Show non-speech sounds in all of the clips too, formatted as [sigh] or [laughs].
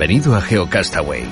Bienvenido a GeoCastaway.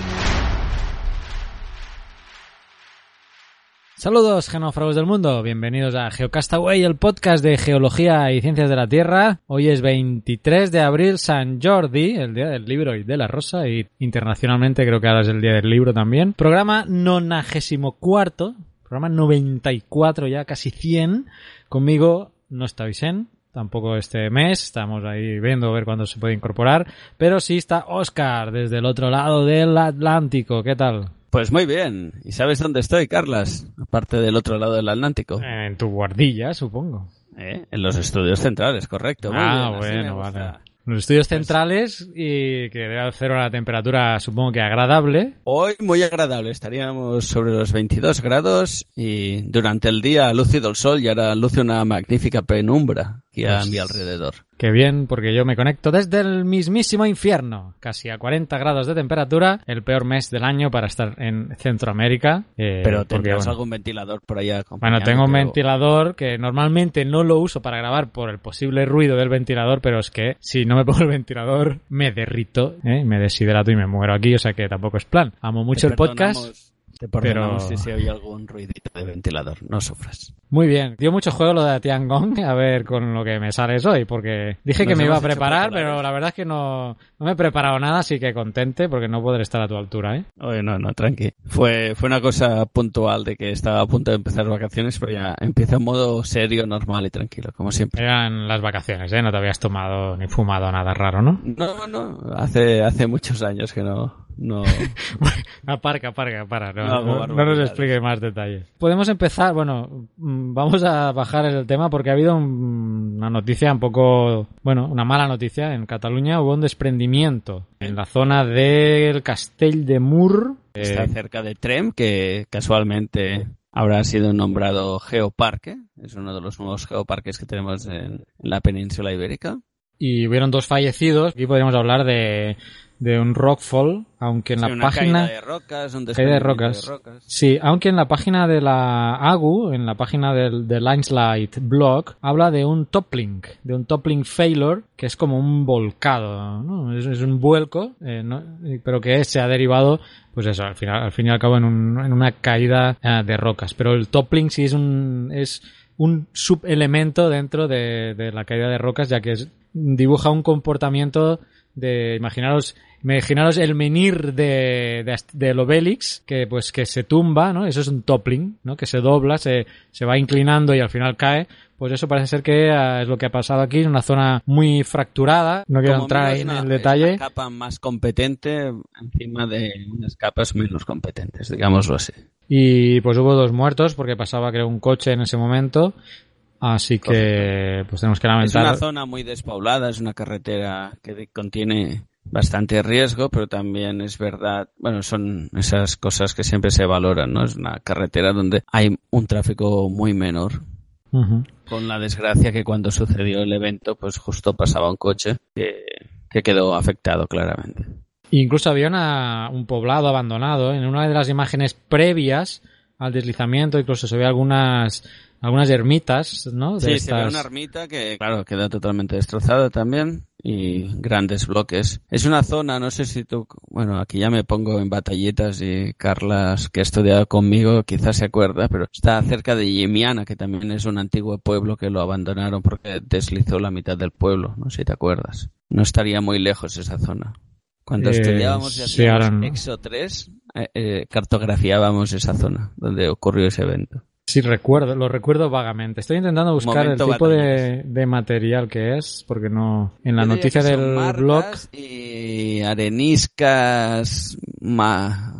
Saludos, genófragos del mundo. Bienvenidos a GeoCastaway, el podcast de geología y ciencias de la Tierra. Hoy es 23 de abril, San Jordi, el día del libro y de la rosa, y internacionalmente creo que ahora es el día del libro también. Programa 94, programa 94 ya, casi 100. Conmigo no está Vicente, tampoco este mes, estamos ahí viendo a ver cuándo se puede incorporar, pero sí está Oscar desde el otro lado del Atlántico, ¿qué tal? Pues muy bien, ¿y sabes dónde estoy, Carlas? Aparte del otro lado del Atlántico. En tu guardilla, supongo. ¿Eh? En los estudios centrales, correcto. Muy ah, bien, bueno, vale. Los estudios centrales y que debe hacer una temperatura, supongo que agradable. Hoy muy agradable, estaríamos sobre los 22 grados y durante el día lúcido el sol y ahora luce una magnífica penumbra a Pues- mi alrededor. Qué bien, porque yo me conecto desde el mismísimo infierno, casi a 40 grados de temperatura, el peor mes del año para estar en Centroamérica. eh, Pero tendrás bueno, algún ventilador por allá. Bueno, tengo un ventilador que normalmente no lo uso para grabar por el posible ruido del ventilador, pero es que si no me [laughs] pongo el ventilador me derrito, ¿eh? me deshidrato y me muero aquí, o sea que tampoco es plan. Amo mucho Te el podcast. Te perdonamos pero- si se oye algún ruidito de ventilador, no sufras. Muy bien. Dio mucho juego lo de Tiangong, a ver con lo que me sales hoy, porque dije que me iba a preparar, pero la verdad es que no, no me he preparado nada, así que contente porque no podré estar a tu altura, ¿eh? Oye, no, no, tranqui. Fue, fue una cosa puntual de que estaba a punto de empezar vacaciones, pero ya empieza en modo serio, normal y tranquilo, como siempre. Eran las vacaciones, ¿eh? No te habías tomado ni fumado nada raro, ¿no? No, no, hace, hace muchos años que no, no. [laughs] Aparca, aparca, para. No, No hago no- no nos explique más detalles. Podemos empezar, bueno, mm, vamos a bajar el tema porque ha habido un- una noticia un poco, bueno, una mala noticia. En Cataluña hubo un desprendimiento en la zona del Castell de Mur. eh, Está cerca de Trem, que casualmente habrá sido nombrado Geoparque. Es uno de los nuevos geoparques que tenemos en, en la península ibérica. y hubieron dos fallecidos. Aquí podríamos hablar de, de un rockfall, aunque en Sí, la una página... caída de rocas, un Caída de desprendimiento rocas. Sí, aunque en la página de la AGU, en la página del, del Landslide blog, habla de un toppling, de un toppling failure, que es como un volcado, ¿no? Es, es un vuelco, eh, ¿no? Pero que se ha derivado, pues eso, al final, al fin y al cabo en, un- en una caída eh, de rocas. Pero el toppling sí es un, es un subelemento dentro de, de la caída de rocas, ya que es- dibuja un comportamiento de, imaginaros, imaginaros el menir de, de, del Obélix, que pues que se tumba, ¿no? Eso es un toppling, ¿no? Que se dobla, se, se va inclinando y al final cae. Pues eso parece ser que eh, es lo que ha pasado aquí, es una zona muy fracturada. No quiero Como entrar ahí en el detalle. Una capa más competente encima de unas capas menos competentes, digámoslo así. Y pues hubo dos muertos porque pasaba creo un coche en ese momento. Así que pues tenemos que Es lamentar. una zona muy despoblada, es una carretera que contiene bastante riesgo, pero también es verdad, bueno, son esas cosas que siempre se valoran, ¿no? Es una carretera donde hay un tráfico muy menor. Con la desgracia que cuando sucedió el evento, pues justo pasaba un coche que, que quedó afectado claramente. Incluso había una- un poblado abandonado. En una de las imágenes previas al deslizamiento, incluso se ve algunas, algunas ermitas, ¿no? De Sí, se ve estas- una ermita que, claro, queda totalmente destrozada también y grandes bloques. Es una zona, no sé si tú, bueno, aquí ya me pongo en batallitas y Carlas, que ha estudiado conmigo, quizás se acuerda, pero está cerca de Yemiana, que también es un antiguo pueblo que lo abandonaron porque deslizó la mitad del pueblo, no sé si te acuerdas. No estaría muy lejos esa zona. Cuando Eh, estudiábamos y hacíamos. Exo 3, eh, eh, cartografiábamos esa zona donde ocurrió ese evento. Sí, recuerdo, lo recuerdo vagamente. Estoy intentando buscar el tipo de, material que es, porque no. En la Yo noticia del blog. Y areniscas. Ma...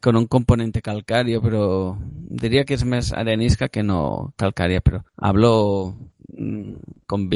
con un componente calcáreo, pero diría que es más arenisca que no calcárea, pero hablo mm, con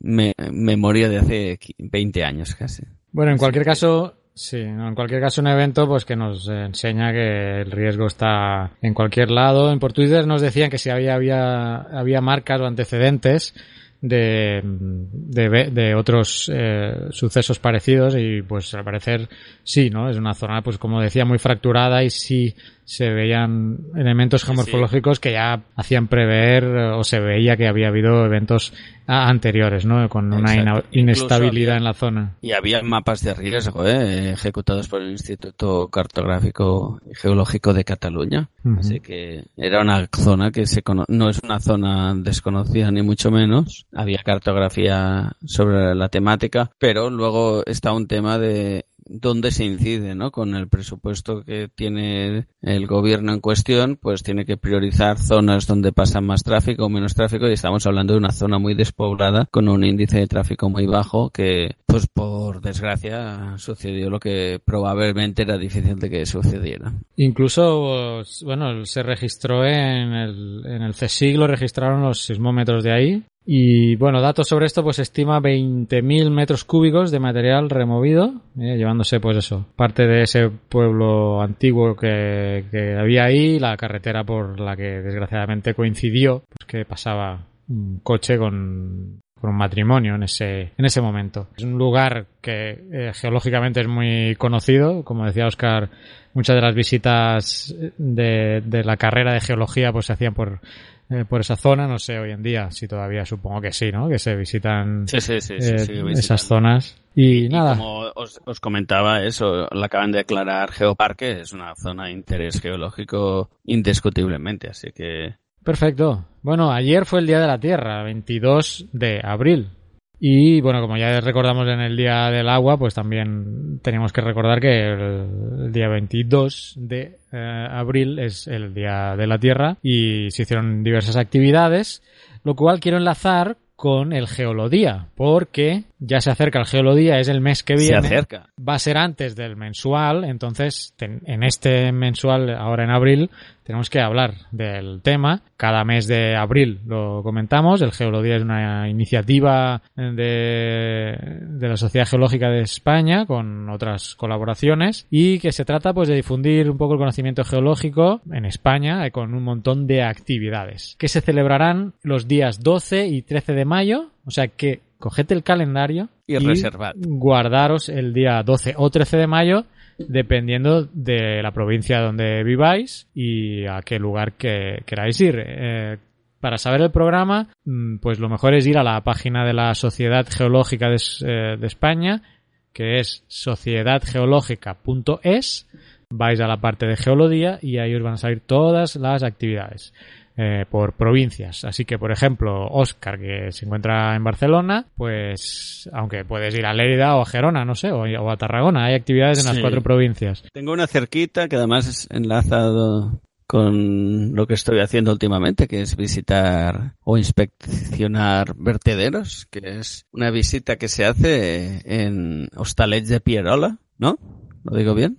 memoria de hace 20 años casi. Bueno, en cualquier caso, Sí, en cualquier caso un evento pues que nos enseña que el riesgo está en cualquier lado. Por Twitter nos decían que si había, había, había marcas o antecedentes de, de, de otros eh, sucesos parecidos y pues al parecer sí, ¿no? Es una zona pues como decía muy fracturada y sí se veían elementos geomorfológicos que ya hacían prever o se veía que había habido eventos anteriores, ¿no? Con una inestabilidad en la zona. Y había mapas de riesgo, ¿eh? Ejecutados por el Instituto Cartográfico y Geológico de Cataluña. Así que era una zona que se no es una zona desconocida ni mucho menos. Había cartografía sobre la temática, pero luego está un tema de dónde se incide, ¿no? Con el presupuesto que tiene el gobierno en cuestión, pues tiene que priorizar zonas donde pasa más tráfico o menos tráfico y estamos hablando de una zona muy despoblada con un índice de tráfico muy bajo que, pues por desgracia, sucedió lo que probablemente era difícil de que sucediera. Incluso, bueno, se registró en el, en el lo registraron los sismómetros de ahí y bueno, datos sobre esto, pues estima 20.000 metros cúbicos de material removido, eh, llevándose pues eso, parte de ese pueblo antiguo que, que, había ahí, la carretera por la que desgraciadamente coincidió, pues que pasaba un coche con, con un matrimonio en ese, en ese momento. Es un lugar que eh, geológicamente es muy conocido, como decía Oscar, muchas de las visitas de, de la carrera de geología pues se hacían por eh, por esa zona. No sé hoy en día si todavía supongo que sí, ¿no? Que se visitan eh, esas zonas. Y, nada. como os, os, comentaba eso, la acaban de declarar Geoparque, es una zona de interés geológico indiscutiblemente, así que... Perfecto. Bueno, ayer fue el Día de la Tierra, 22 de abril. Y bueno, como ya recordamos en el Día del Agua, pues también tenemos que recordar que el, día 22 de eh, abril es el Día de la Tierra y se hicieron diversas actividades, lo cual quiero enlazar con el Geolodía, porque ya se acerca el Geolodía, es el mes que viene. Se acerca. Va a ser antes del mensual, entonces en este mensual, ahora en abril, tenemos que hablar del tema. Cada mes de abril lo comentamos. El Geolodía es una iniciativa de, de la Sociedad Geológica de España con otras colaboraciones y que se trata pues de difundir un poco el conocimiento geológico en España con un montón de actividades que se celebrarán los días 12 y 13 de mayo. O sea que coged el calendario y, reservad. guardaros el día 12 o 13 de mayo dependiendo de la provincia donde viváis y a qué lugar que queráis ir. Eh, para saber el programa, mm, pues lo mejor es ir a la página de la Sociedad Geológica de, eh, de España, que es sociedadgeológica.es. Vais a la parte de geología y ahí os van a salir todas las actividades. Eh, por provincias. Así que, por ejemplo, Oscar, que se encuentra en Barcelona, pues, aunque puedes ir a Lérida o a Gerona, no sé, o, a Tarragona, hay actividades en las cuatro provincias. Tengo una cerquita que además es enlazado con lo que estoy haciendo últimamente, que es visitar o inspeccionar vertederos, que es una visita que se hace en Hostalets de Pierola, ¿no? ¿Lo digo bien?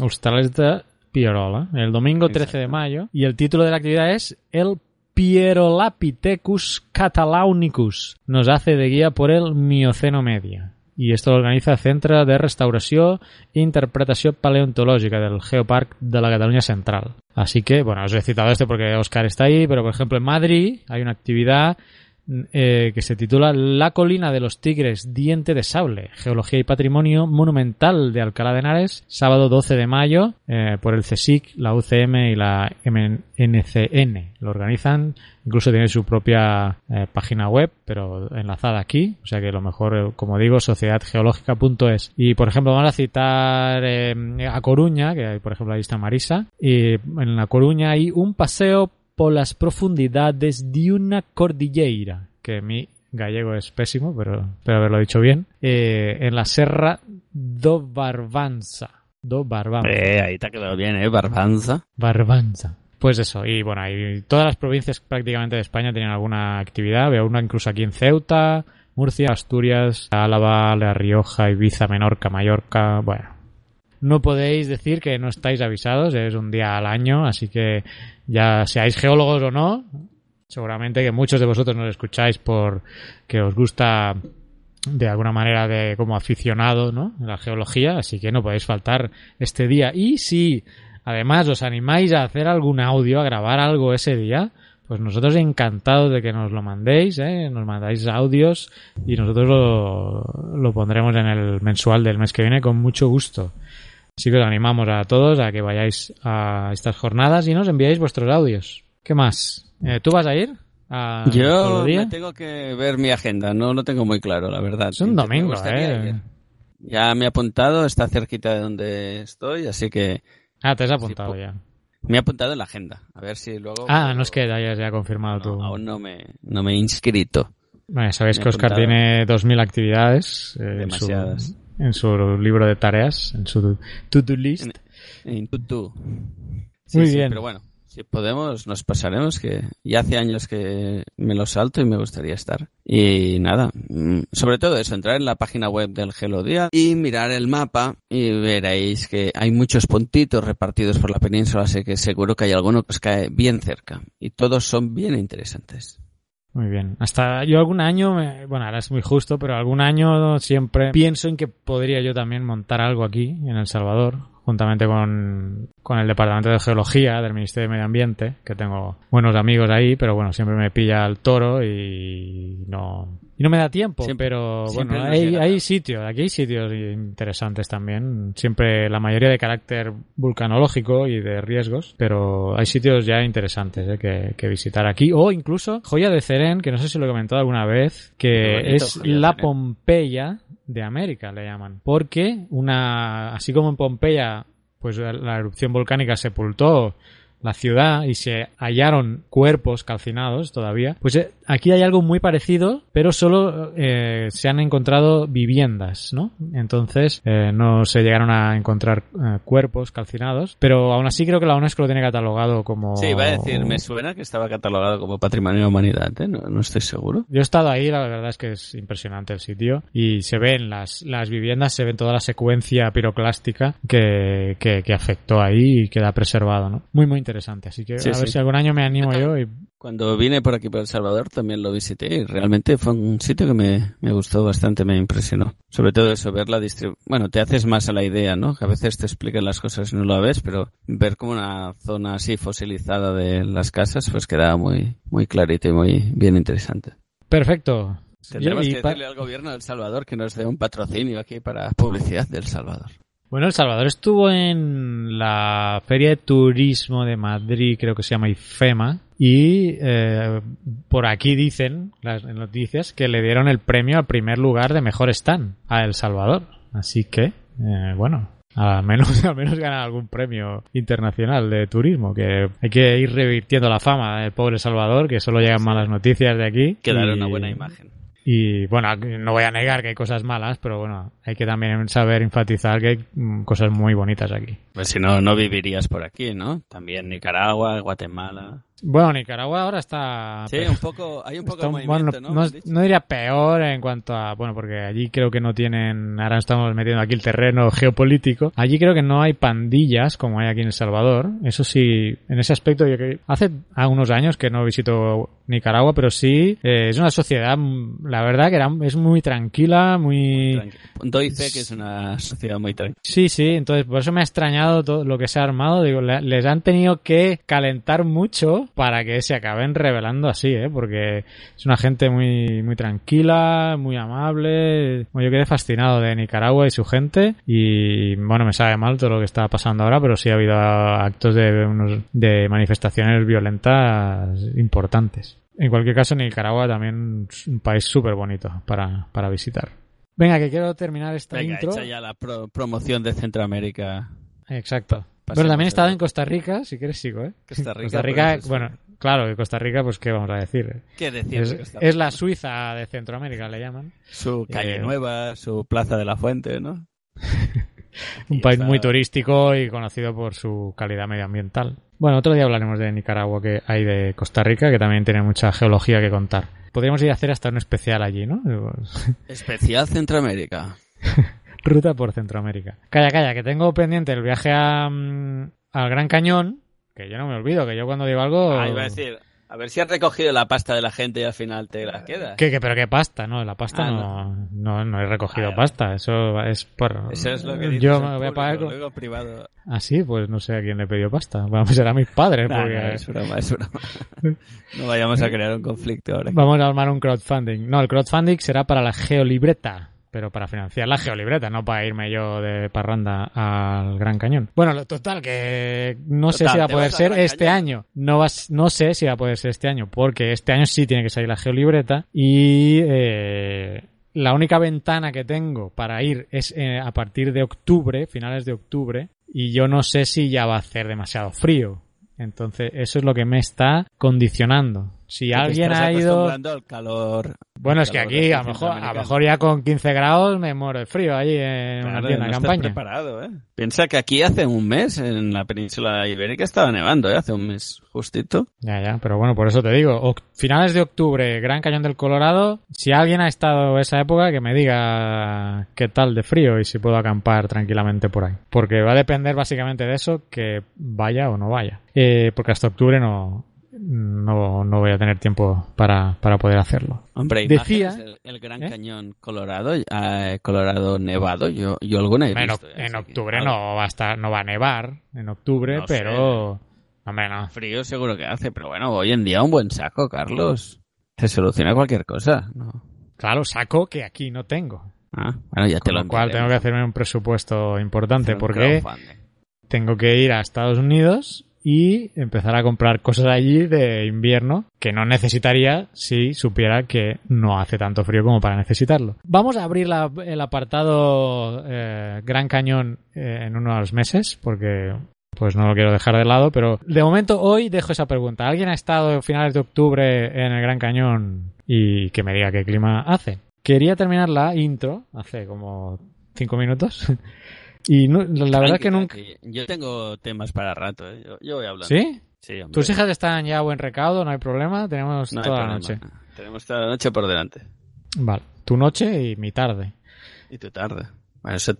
Hostalets de Pierola, el domingo 13 de mayo, y el título de la actividad es El Pierolapithecus catalaunicus. Nos hace de guía por el Mioceno Media. Y esto lo organiza el Centro de Restauración e Interpretación Paleontológica del Geopark de la Cataluña Central. Así que, bueno, os he citado este porque Oscar está ahí, pero por ejemplo en Madrid hay una actividad eh, que se titula La colina de los tigres, diente de sable, geología y patrimonio monumental de Alcalá de Henares, sábado 12 de mayo, eh, por el CSIC, la UCM y la NCN. Lo organizan, incluso tiene su propia eh, página web, pero enlazada aquí, o sea que lo mejor, como digo, sociedadgeológica.es. Y por ejemplo, vamos a citar a Coruña, que hay por ejemplo ahí está Marisa, y en La Coruña hay un paseo por las profundidades de una cordillera, que mi gallego es pésimo, pero espero haberlo dicho bien, eh, en la Serra do Barbanza. Do Barbanza. Eh, ahí te ha quedado bien, ¿eh? Barbanza. Barbanza. Pues eso, y bueno, ahí todas las provincias prácticamente de España tienen alguna actividad, veo una incluso aquí en Ceuta, Murcia, Asturias, Álava, La Rioja, Ibiza, Menorca, Mallorca, bueno, no podéis decir que no estáis avisados, es un día al año, así que ya seáis geólogos o no, seguramente que muchos de vosotros nos escucháis por que os gusta de alguna manera de como aficionado, ¿no? la geología, así que no podéis faltar este día. Y si además os animáis a hacer algún audio, a grabar algo ese día, pues nosotros encantados de que nos lo mandéis, ¿eh? nos mandáis audios y nosotros lo, lo pondremos en el mensual del mes que viene con mucho gusto. Así que os animamos a todos a que vayáis a estas jornadas y nos enviáis vuestros audios. ¿Qué más? Eh, ¿Tú vas a ir? A Yo me tengo que ver mi agenda, no lo tengo muy claro, la verdad. Es un domingo, ¿eh? ir. Ya me he apuntado, está cerquita de donde estoy, así que Ah, te has apuntado ya. me he apuntado en la agenda. A ver si luego... Ah, no es que hayas ya confirmado No, tu... aún no me, no me he inscrito. Bueno, sabéis me que Oscar tiene 2.000 actividades eh, en su, Demasiadas. En su libro de tareas, en su to-do list. En Tutu. Muy bien. Pero bueno, si podemos, nos pasaremos, que ya hace años que me lo salto y me gustaría estar. Y nada, mm, sobre todo eso, entrar en la página web del Gelodía y mirar el mapa y veréis que hay muchos puntitos repartidos por la península, así que seguro que hay alguno que os cae bien cerca. Y todos son bien interesantes. Muy bien. Hasta yo algún año, me- bueno, ahora es muy justo, pero algún año siempre pienso en que podría yo también montar algo aquí, en El Salvador, juntamente con, con el Departamento de Geología del Ministerio de Medio Ambiente, que tengo buenos amigos ahí, pero bueno, siempre me pilla el toro y no, y no me da tiempo, Siempre- pero siempre bueno, hay, hay sitios, aquí hay sitios interesantes también, siempre la mayoría de carácter vulcanológico y de riesgos, pero hay sitios ya interesantes eh, que, que visitar aquí, o incluso Joya de Ceren, que no sé si lo he comentado alguna vez, que bonito, es Joya la. Pompeya de América, le llaman, porque una, así como en Pompeya, pues la erupción volcánica sepultó la ciudad y se hallaron cuerpos calcinados todavía, pues eh, aquí hay algo muy parecido, pero solo eh, se han encontrado viviendas, ¿no? Entonces eh, no se llegaron a encontrar eh, cuerpos calcinados, pero aún así creo que la UNESCO lo tiene catalogado como... Sí, iba a decir, me suena que estaba catalogado como Patrimonio de la Humanidad, ¿eh? no, no estoy seguro. Yo he estado ahí, la verdad es que es impresionante el sitio y se ven las, las viviendas, se ven toda la secuencia piroclástica que, que, que afectó ahí y queda preservado, ¿no? Muy, muy interesante. Así que Sí, a ver sí. si algún año me animo yo y Cuando vine por aquí por El Salvador también lo visité y realmente fue un sitio que me, me gustó bastante, me impresionó. Sobre todo eso, ver la distribución. Bueno, te haces más a la idea, ¿no? Que a veces te explican las cosas y no lo ves, pero ver como una zona así fosilizada de las casas, pues quedaba muy, muy clarito y muy bien interesante. perfecto. Tendremos Y que decirle al gobierno de El Salvador que nos dé un patrocinio aquí para publicidad del Salvador. Bueno, El Salvador estuvo en la Feria de Turismo de Madrid, creo que se llama IFEMA, y eh, por aquí dicen las noticias que le dieron el premio al primer lugar de mejor stand a El Salvador. Así que, eh, bueno, al menos, [laughs] al menos ganar algún premio internacional de turismo, que hay que ir revirtiendo la fama del pobre Salvador, que solo llegan malas noticias de aquí. Que y- una buena imagen. Y bueno, no voy a negar que hay cosas malas, pero bueno, hay que también saber enfatizar que hay mm, cosas muy bonitas aquí. Pues si no, no vivirías por aquí, ¿no? También Nicaragua, Guatemala. Bueno, Nicaragua ahora está... Sí, un poco, hay un poco está- de movimiento, bueno, ¿no? no, diría peor en cuanto a... Bueno, porque allí creo que no tienen... Ahora estamos metiendo aquí el terreno [laughs] geopolítico. Allí creo que no hay pandillas como hay aquí en El Salvador. Eso sí, en ese aspecto yo que hace unos años que no visito Nicaragua, pero sí eh, es una sociedad, la verdad que era, es muy tranquila, muy... Tranqui- Doy fe que es una sociedad muy tranquila. Sí, sí, entonces por eso me ha extrañado todo lo que se ha armado. Digo, le- les han tenido que calentar mucho para que se acaben revelando así, ¿eh? Porque es una gente muy, muy tranquila, muy amable. Bueno, yo quedé fascinado de Nicaragua y su gente y bueno, me sabe mal todo lo que está pasando ahora, pero sí ha habido actos de, unos, de manifestaciones violentas importantes. En cualquier caso, Nicaragua también es un país súper bonito para, para visitar. Venga, que quiero terminar esta Venga, intro. hecha ya la pro- promoción de Centroamérica. Exacto. Bueno, también he estado en Costa Rica, si quieres sigo, ¿eh? Costa Rica, Costa Rica, pues, es- bueno, claro, Costa Rica, pues qué vamos a decir. ¿Qué decir? Es, de Costa es Rica? la Suiza de Centroamérica, le llaman. Su calle eh, nueva, su plaza de la fuente, ¿no? [laughs] Un país muy turístico y conocido por su calidad medioambiental. Bueno, otro día hablaremos de Nicaragua que hay de Costa Rica, que también tiene mucha geología que contar. Podríamos ir a hacer hasta un especial allí, ¿no? Especial Centroamérica. [laughs] Ruta por Centroamérica. Calla, calla, que tengo pendiente el viaje a, mm, al Gran Cañón, que yo no me olvido, que yo cuando digo algo... Ah, iba a decir, a ver si has recogido la pasta de la gente y al final te la quedas. ¿Qué, qué, pero qué pasta? No, la pasta Ah, no, no, no he recogido Ah, pasta. Eso es por... Eso es lo que dices Yo me voy a pagar... con- luego privado. Ah, sí, pues no sé a quién le pidió pasta. Vamos, será a mis padres, porque... no, es broma, es broma. No vayamos a crear un conflicto ahora. Vamos a armar un crowdfunding. No, el crowdfunding será para la geolibreta, pero para financiar la geolibreta, no para irme yo de parranda al Gran Cañón. Bueno, lo total, que no sé si va a ¿te poder ser Gran este Cañón? año. No, vas, no sé si va a poder ser este año, porque este año sí tiene que salir la geolibreta y eh, la única ventana que tengo para ir es eh, a partir de octubre, finales de octubre, y yo no sé si ya va a hacer demasiado frío. Entonces, eso es lo que me está condicionando. Si alguien ha ido... al calor. Bueno, es que aquí a lo mejor, a lo mejor ya con 15 grados me muero de frío allí en una Claro, tienda no estás campaña. preparado, ¿eh? Piensa que aquí hace un mes en la península ibérica estaba nevando, ¿eh? Hace un mes justito. Ya, ya, pero bueno, por eso te digo, finales de octubre, Gran Cañón del Colorado, si alguien ha estado esa época, que me diga qué tal de frío y si puedo acampar tranquilamente por ahí. Porque va a depender básicamente de eso, que vaya o no vaya. Eh, porque hasta octubre no, no, no voy a tener tiempo para, para poder hacerlo. Hombre, Decía- del el Gran ¿Eh? Cañón Colorado, eh, Colorado nevado, yo, yo alguna he visto. ¿eh? en que octubre no va a estar, no va a nevar en octubre, No sé. pero... Hombre, no. Frío seguro que hace, pero bueno, hoy en día un buen saco, Carlos. Se soluciona cualquier cosa, ¿no? Claro, saco que aquí no tengo. Ah, bueno, ya te Con lo lo cual tengo que hacerme un presupuesto importante porque tengo que ir a Estados Unidos y empezar a comprar cosas allí de invierno que no necesitaría si supiera que no hace tanto frío como para necesitarlo. Vamos a abrir la- el apartado eh, Gran Cañón eh, en unos meses porque pues no lo quiero dejar de lado, pero de momento hoy dejo esa pregunta. ¿Alguien ha estado a finales de octubre en el Gran Cañón y que me diga qué clima hace? Quería terminar la intro hace como cinco minutos [laughs] y no- la verdad que nunca... Yo tengo temas para rato, ¿eh? Yo, yo voy hablando. ¿Sí? Sí, hombre. Tus hijas están ya a buen recaudo, no hay problema, tenemos No toda la noche. Tenemos toda la noche por delante. Vale, tu noche y mi tarde. Y tu tarde. Bueno, eso,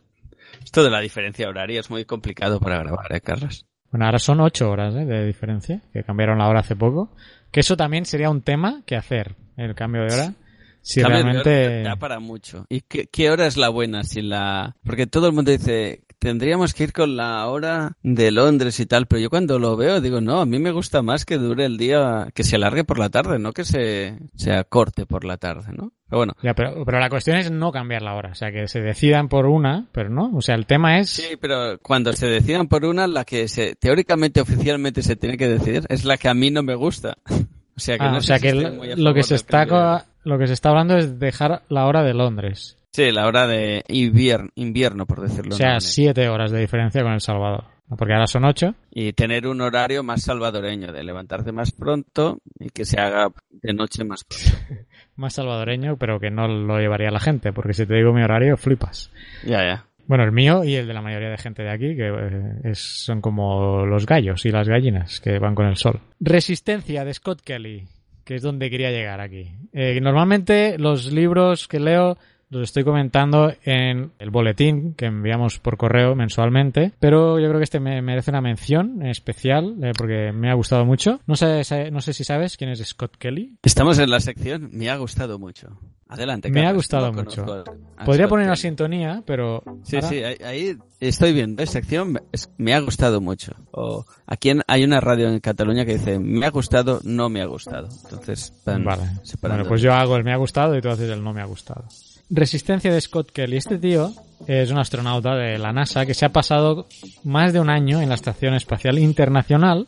esto de la diferencia horaria es muy complicado para grabar, ¿eh, Carlos? Bueno, ahora son ocho horas ¿eh? de diferencia, que cambiaron la hora hace poco. Que eso también sería un tema que hacer, el cambio de hora. Cambio de realmente... Da para mucho. ¿Y qué, qué hora es la buena? Si la... Porque todo el mundo dice, tendríamos que ir con la hora de Londres y tal, pero yo cuando lo veo digo, no, a mí me gusta más que dure el día, que se alargue por la tarde, no que se, se acorte por la tarde, ¿no? Pero bueno. Ya, pero, pero la cuestión es no cambiar la hora, o sea, que se decidan por una, pero no, o sea, el tema es... Sí, pero cuando se decidan por una, la que se, teóricamente, oficialmente se tiene que decidir es la que a mí no me gusta. [laughs] O sea que, Ah, no o sea que lo, que se está lo que se está hablando es dejar la hora de Londres. Sí, la hora de invierno, invierno por decirlo. O sea, siete horas de diferencia con El Salvador. Porque ahora son ocho. Y tener un horario más salvadoreño, de levantarte más pronto y que se haga de noche más pronto. [laughs] Más salvadoreño, pero que no lo llevaría la gente, porque si te digo mi horario, flipas. ya, ya. Bueno, el mío y el de la mayoría de gente de aquí, que eh, es- son como los gallos y las gallinas que van con el sol. Resistencia de Scott Kelly, que es donde quería llegar aquí. Eh, normalmente los libros que leo los estoy comentando en el boletín que enviamos por correo mensualmente, pero yo creo que este me merece una mención especial eh, porque me ha gustado mucho. No sé, no sé si sabes quién es Scott Kelly. Estamos en la sección, me ha gustado mucho. Adelante, Me ha Carlos, gustado no mucho. conozco Podría poner una sintonía, pero... Sí, ahora- sí, ahí, estoy viendo. Esta sección me- ha gustado mucho. O aquí hay una radio en Cataluña que dice me ha gustado, no me ha gustado. Entonces, van Vale. Bueno, pues yo hago el me ha gustado y tú haces el no me ha gustado. Resistencia de Scott Kelly. Este tío es un astronauta de la NASA que se ha pasado más de un año en la Estación Espacial Internacional.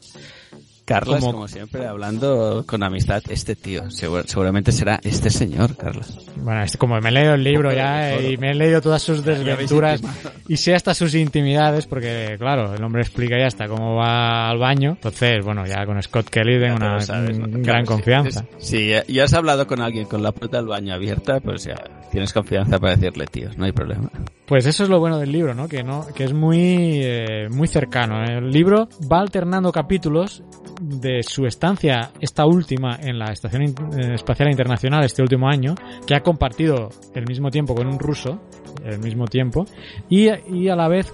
Carlos, como- como... siempre, hablando con amistad, este tío, seguro- seguramente será este señor, Carlos. Bueno, es como me he leído el libro ya eh, y me he leído todas sus desventuras y sé hasta sus intimidades porque, claro, el hombre explica ya hasta cómo va al baño. Entonces, bueno, ya con Scott Kelly tengo una sabes, ¿no? gran Claro, sí. confianza. Si ya- ya has hablado con alguien con la puerta del baño abierta, pues ya tienes confianza para decirle, tío, no hay problema. Pues eso es lo bueno del libro, ¿no? Que no, que es muy, eh, muy cercano. El libro va alternando capítulos de su estancia, esta última, en la Estación eh, Espacial Internacional este último año, que ha compartido el mismo tiempo con un ruso, el mismo tiempo, y, y a la vez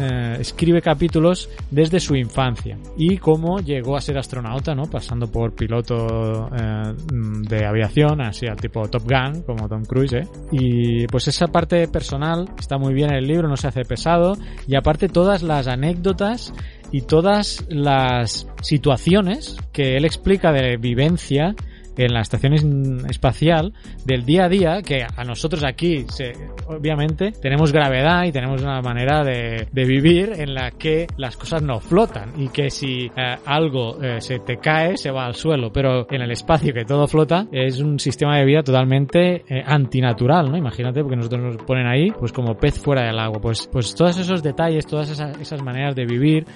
eh, escribe capítulos desde su infancia y cómo llegó a ser astronauta, ¿no? Pasando por piloto eh, mm, de aviación, así al tipo Top Gun, como Tom Cruise, ¿eh? Y pues esa parte personal está muy bien en el libro, no se hace pesado, y aparte todas las anécdotas y todas las situaciones que él explica de vivencia en la estación es- espacial del día a día que a nosotros aquí obviamente tenemos gravedad y tenemos una manera de, vivir en la que las cosas no flotan y que si eh, algo eh, se te cae se va al suelo pero en el espacio que todo flota es un sistema de vida totalmente eh, antinatural ¿no? imagínate porque nosotros nos ponen ahí pues como pez fuera del agua pues, pues todos esos detalles todas esas, maneras de vivir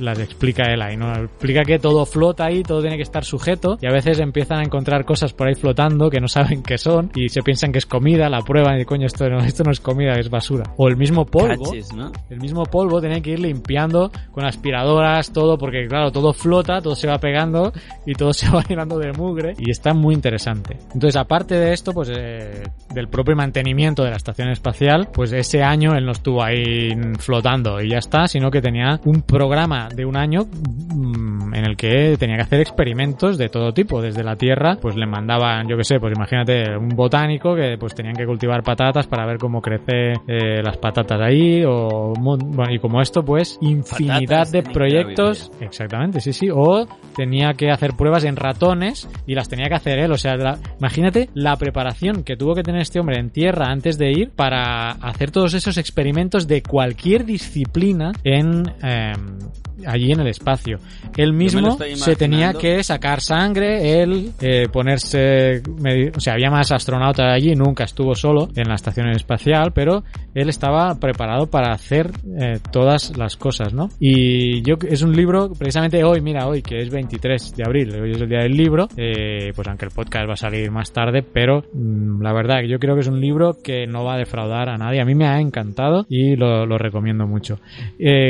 las explica él ahí ¿no? explica que todo flota ahí todo tiene que estar sujeto y a veces empiezan a encontrar cosas por ahí flotando que no saben qué son y se piensan que es comida, la prueban y coño esto no, esto no es comida, es basura. O el mismo polvo, Cachis, ¿no? el mismo polvo tienen que ir limpiando con aspiradoras, todo, porque claro, todo flota, todo se va pegando y todo [laughs] se va llenando de mugre y está muy interesante. Entonces, aparte de esto, pues eh, del propio mantenimiento de la estación espacial, pues ese año él no estuvo ahí flotando y ya está, sino que tenía un programa de un año mm, en el que tenía que hacer experimentos de todo tipo, desde la Tierra, pues le mandaban, yo que sé, pues imagínate un botánico que pues tenían que cultivar patatas para ver cómo crece eh, las patatas ahí o bueno, y como esto pues infinidad Patatas de proyectos, exactamente, sí, sí, o tenía que hacer pruebas en ratones y las tenía que hacer él, o sea, la- imagínate la preparación que tuvo que tener este hombre en tierra antes de ir para hacer todos esos experimentos de cualquier disciplina en eh, allí en el espacio. Él mismo se tenía que sacar sangre, él eh, ponerse, o sea, había más astronautas allí, nunca estuvo solo en la estación espacial, pero él estaba preparado para hacer eh, todas las cosas, ¿no? Y yo es un libro, precisamente hoy, mira, hoy que es 23 de abril, hoy es el día del libro, eh, pues aunque el podcast va a salir más tarde, pero mm, la verdad yo creo que es un libro que no va a defraudar a nadie. A mí me ha encantado y lo, recomiendo mucho.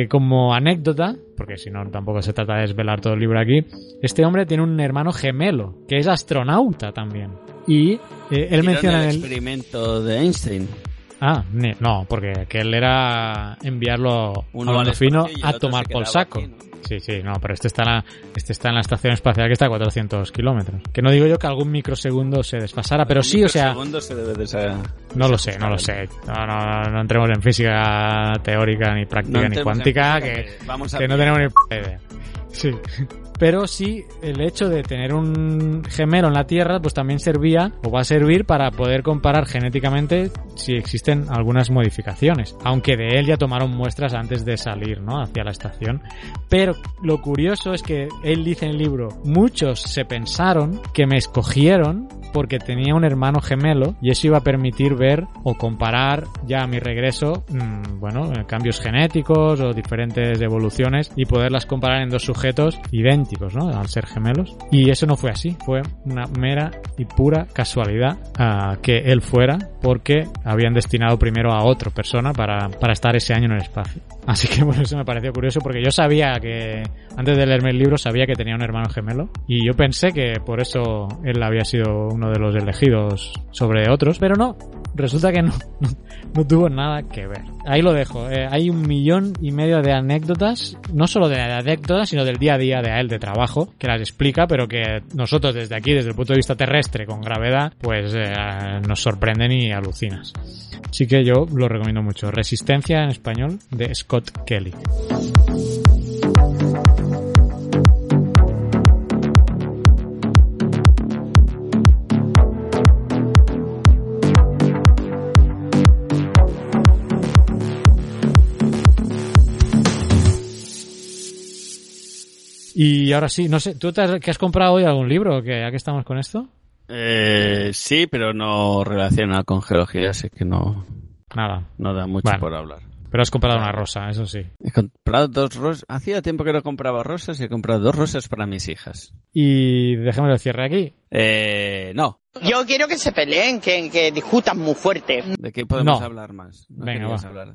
Como anécdota, porque si no tampoco se trata de desvelar todo el libro aquí, este hombre tiene un hermano gemelo que es astronauta también. Y eh, él menciona en el el... experimento de Einstein. Ah, no, porque aquel era enviarlo Uno a lo fino a tomar por saco. aquí, ¿no? Sí, sí, no, pero este está, en la, este está en la estación espacial que está a 400 kilómetros. Que no digo yo que algún microsegundo se desfasara, pero sí, o sea, se debe de no lo sé, no lo sé. No, no, no entremos en física teórica, ni práctica, No ni cuántica, que, que vamos a que no tenemos ni idea. Sí. Pero sí, el hecho de tener un gemelo en la Tierra, pues también servía o va a servir para poder comparar genéticamente si existen algunas modificaciones. Aunque de él ya tomaron muestras antes de salir, ¿no? Hacia la estación. Pero lo curioso es que él dice en el libro, muchos se pensaron que me escogieron porque tenía un hermano gemelo y eso iba a permitir ver o comparar ya a mi regreso, mm, bueno, eh, cambios genéticos o diferentes evoluciones y poderlas comparar en dos sujetos idénticos, ¿no? Al ser gemelos. Y eso no fue así, fue una mera y pura casualidad ah, que él fuera porque habían destinado primero a otra persona para, para estar ese año en el espacio. Así que [laughs] bueno, eso me pareció curioso porque yo sabía que, antes de leerme el libro, sabía que tenía un hermano gemelo y yo pensé que por eso él había sido uno de los elegidos sobre otros, pero no, resulta que [laughs] no, no, tuvo nada que ver. Ahí lo dejo, eh, hay un millón y medio de anécdotas, no solo de anécdotas, sino del día a día de él de trabajo, que las explica, pero que nosotros desde aquí, desde el punto de vista terrestre, con gravedad, pues eh, nos sorprenden y alucinas. Así que yo lo recomiendo mucho. Resistencia en español de Scott Kelly. Y ahora sí, no sé, ¿tú te has, que has comprado hoy algún libro? que ¿A qué estamos con esto? Eh, sí, pero no relaciona con geología, así que no, Nada. no da mucho Bueno. por hablar. Pero has comprado una rosa, eso sí. He comprado dos rosas. Hacía tiempo que no compraba rosas y he comprado dos rosas para mis hijas. Y déjame el cierre aquí. Eh, no. Yo quiero que se peleen, que, que discutan muy fuerte. ¿De qué podemos No. hablar más? No Venga, va. hablar.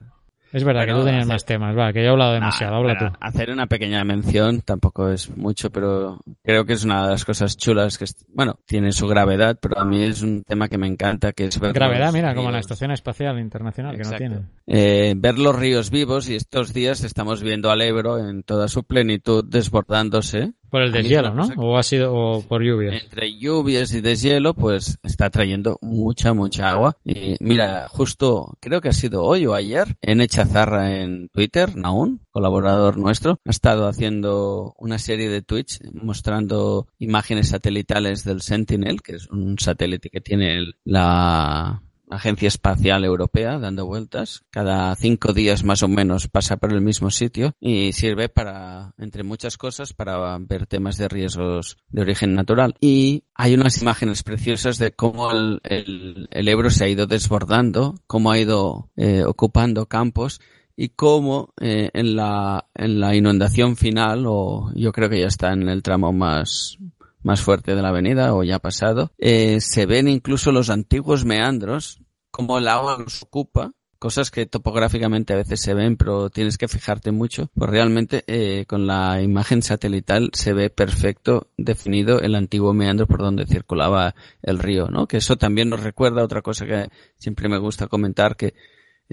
Es verdad que tú tenías más temas, va, que yo he hablado demasiado, habla tú. Hacer una pequeña mención tampoco es mucho, pero creo que es una de las cosas chulas que, bueno, tiene su gravedad, pero a mí es un tema que me encanta, que es ver Gravedad, mira, como la Estación Espacial Internacional, que no tiene. Eh, ver los ríos vivos y estos días estamos viendo al Ebro en toda su plenitud desbordándose por el deshielo, ¿no? O ha sido o por lluvias. Entre lluvias y deshielo, pues está trayendo mucha, mucha agua. Y mira, justo creo que ha sido hoy o ayer, en Echazarra en Twitter, Naun, colaborador nuestro, ha estado haciendo una serie de tweets mostrando imágenes satelitales del Sentinel, que es un satélite que tiene la Agencia Espacial Europea dando vueltas. Cada cinco días más o menos pasa por el mismo sitio y sirve para, entre muchas cosas, para ver temas de riesgos de origen natural. Y hay unas imágenes preciosas de cómo el, Ebro se ha ido desbordando, cómo ha ido eh, ocupando campos y cómo eh, en la en la inundación final o yo creo que ya está en el tramo más más fuerte de la avenida o ya pasado, eh, se ven incluso los antiguos meandros, como el agua los ocupa, cosas que topográficamente a veces se ven, pero tienes que fijarte mucho, pues realmente eh, con la imagen satelital se ve perfecto definido el antiguo meandro por donde circulaba el río, ¿no? Que eso también nos recuerda otra cosa que siempre me gusta comentar, que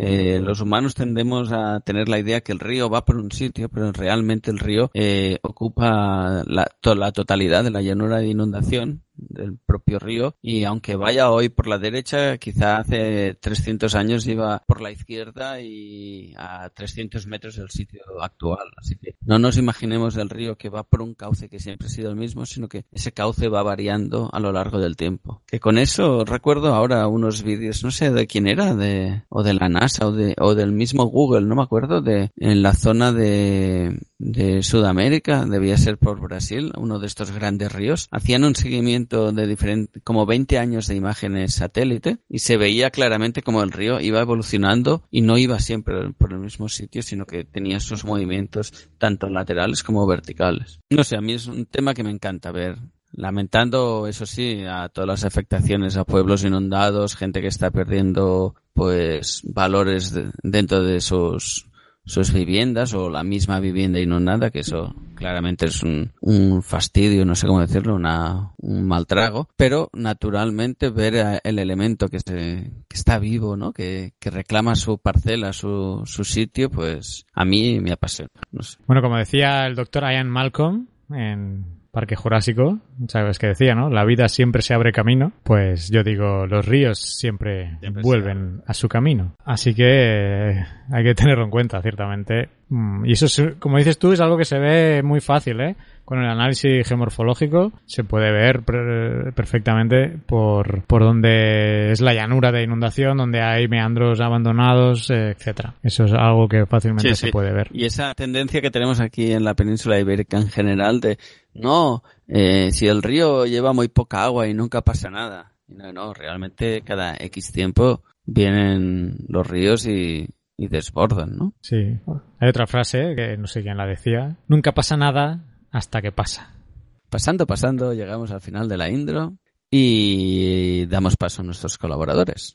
eh, los humanos tendemos a tener la idea que el río va por un sitio, pero realmente el río eh, ocupa la, la totalidad de la llanura de inundación del propio río y aunque vaya hoy por la derecha, quizá hace 300 años iba por la izquierda y a 300 metros del sitio actual. Así que no nos imaginemos el río que va por un cauce que siempre ha sido el mismo, sino que ese cauce va variando a lo largo del tiempo. Que con eso recuerdo ahora unos vídeos, no sé de quién era, de, o de la NASA o, de, o del mismo Google, no me acuerdo, de, en la zona de, de Sudamérica, debía ser por Brasil, uno de estos grandes ríos, hacían un seguimiento de diferente, como 20 años de imágenes satélite y se veía claramente como el río iba evolucionando y no iba siempre por el mismo sitio, sino que tenía sus movimientos tanto laterales como verticales. No sé, a mí es un tema que me encanta ver lamentando, eso sí, a todas las afectaciones a pueblos inundados, gente que está perdiendo pues valores dentro de sus sus viviendas o la misma vivienda inundada, que eso claramente es un, un fastidio, no sé cómo decirlo, una, un mal trago, pero naturalmente ver el elemento que, se, que está vivo, ¿no? Que, que reclama su parcela, su, su sitio, pues a mí me apasiona. Bueno, como decía el doctor Ian Malcolm en Parque Jurásico, sabes que decía, ¿no? La vida siempre se abre camino. Pues yo digo, los ríos siempre, vuelven a su camino. Así que eh, hay que [laughs] tenerlo en cuenta, ciertamente. Mm, y eso, es, como dices tú, es algo que se ve muy fácil, ¿eh? Con el análisis geomorfológico se puede ver perfectamente por, por donde es la llanura de inundación, donde hay meandros abandonados, etcétera. Eso es algo que fácilmente se puede ver. Y esa tendencia que tenemos aquí en la península ibérica en general de, no, eh, si el río lleva muy poca agua y nunca pasa nada. No, no, realmente cada X tiempo vienen los ríos y, y desbordan, ¿no? Sí. Hay otra frase que no sé quién la decía. Nunca pasa nada hasta que pasa. Pasando, pasando, llegamos al final de la intro y damos paso a nuestros colaboradores.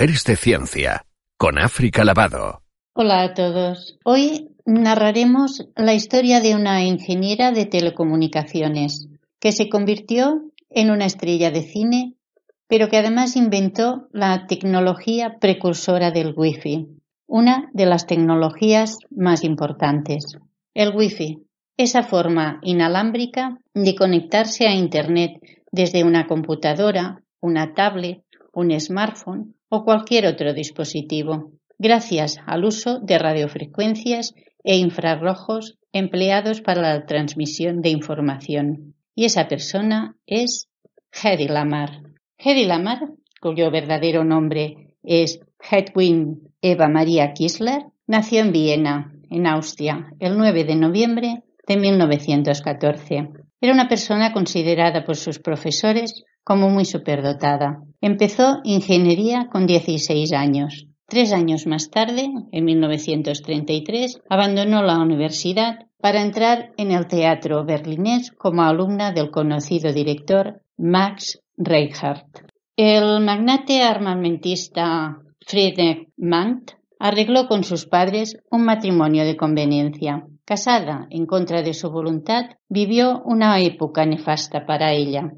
De Ciencia, con África Lavado. Hola a todos. Hoy narraremos la historia de una ingeniera de telecomunicaciones que se convirtió en una estrella de cine, pero que además inventó la tecnología precursora del Wi-Fi, una de las tecnologías más importantes. El Wi-Fi, esa forma inalámbrica de conectarse a Internet desde una computadora una tablet, un smartphone o cualquier otro dispositivo, gracias al uso de radiofrecuencias e infrarrojos empleados para la transmisión de información. Y esa persona es Hedy Lamar. Hedy Lamar, cuyo verdadero nombre es Hedwig Eva Maria Kissler, nació en Viena, en Austria, el 9 de noviembre de 1914. Era una persona considerada por sus profesores como muy superdotada. Empezó ingeniería con 16 años. Tres años más tarde, en 1933, abandonó la universidad para entrar en el teatro berlinés como alumna del conocido director Max Reinhardt. El magnate armamentista Friedrich Mann arregló con sus padres un matrimonio de conveniencia. Casada en contra de su voluntad, vivió una época nefasta para ella.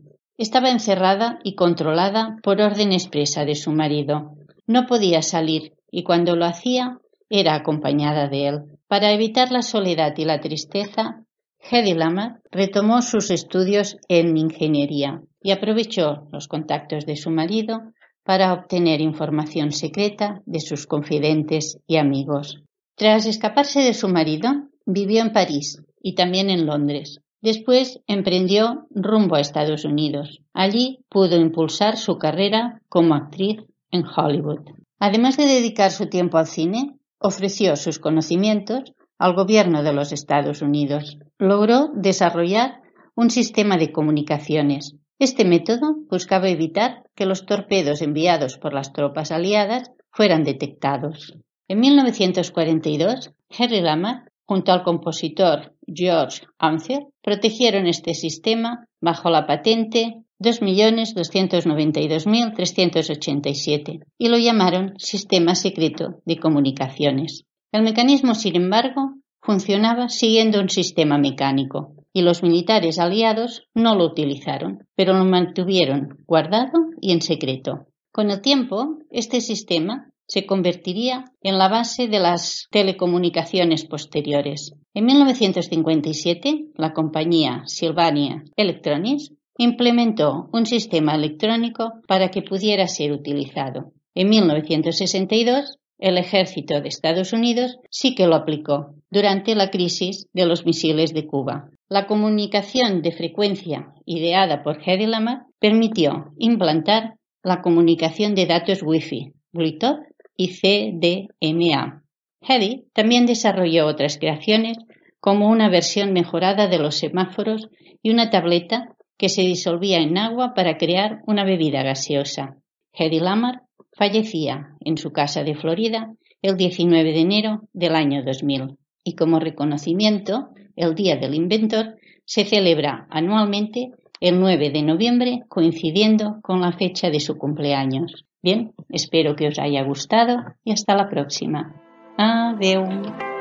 Estaba encerrada y controlada por orden expresa de su marido. No podía salir y cuando lo hacía era acompañada de él. Para evitar la soledad y la tristeza, Hedy Lamar retomó sus estudios en ingeniería y aprovechó los contactos de su marido para obtener información secreta de sus confidentes y amigos. Tras escaparse de su marido, vivió en París y también en Londres. Después emprendió rumbo a Estados Unidos. Allí pudo impulsar su carrera como actriz en Hollywood. Además de dedicar su tiempo al cine, ofreció sus conocimientos al gobierno de los Estados Unidos. Logró desarrollar un sistema de comunicaciones este método buscaba evitar que los torpedos enviados por las tropas aliadas fueran detectados. En 1942, Henry Lamar, junto al compositor George Anfield, protegieron este sistema bajo la patente 2.292.387 y lo llamaron Sistema Secreto de Comunicaciones. El mecanismo, sin embargo, funcionaba siguiendo un sistema mecánico y los militares aliados no lo utilizaron, pero lo mantuvieron guardado y en secreto. Con el tiempo, este sistema se convertiría en la base de las telecomunicaciones posteriores. En 1957, la compañía Sylvania Electronics implementó un sistema electrónico para que pudiera ser utilizado. En 1962, el ejército de Estados Unidos sí que lo aplicó durante la crisis de los misiles de Cuba. La comunicación de frecuencia ideada por Hedy Lamar permitió implantar la comunicación de datos Wi-Fi, Bluetooth y CDMA. Hedy también desarrolló otras creaciones como una versión mejorada de los semáforos y una tableta que se disolvía en agua para crear una bebida gaseosa. Hedy Lamar fallecía en su casa de Florida el 19 de enero del año 2000 y como reconocimiento el Día del Inventor, se celebra anualmente el 9 de noviembre, coincidiendo con la fecha de su cumpleaños. Bien, espero que os haya gustado y hasta la próxima. Adiós.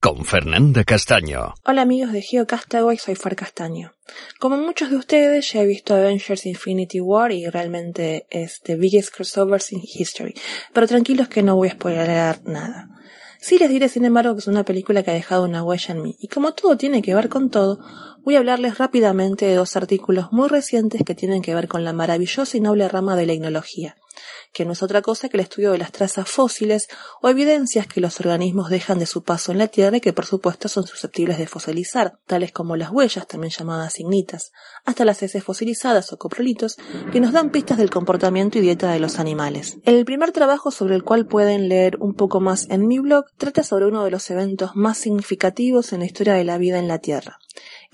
Con Fernanda Castaño. Hola amigos de GeoCastaway, soy Far Castaño. Como muchos de ustedes, ya he visto Avengers Infinity War y realmente es the biggest crossover in history. Pero tranquilos que no voy a spoiler nada. Sí les diré, sin embargo, que es una película que ha dejado una huella en mí. Y como todo tiene que ver con todo, voy a hablarles rápidamente de dos artículos muy recientes que tienen que ver con la maravillosa y noble rama de la ignología que no es otra cosa que el estudio de las trazas fósiles o evidencias que los organismos dejan de su paso en la Tierra y que por supuesto son susceptibles de fosilizar, tales como las huellas, también llamadas ignitas, hasta las heces fosilizadas o coprolitos, que nos dan pistas del comportamiento y dieta de los animales. El primer trabajo sobre el cual pueden leer un poco más en mi blog trata sobre uno de los eventos más significativos en la historia de la vida en la Tierra,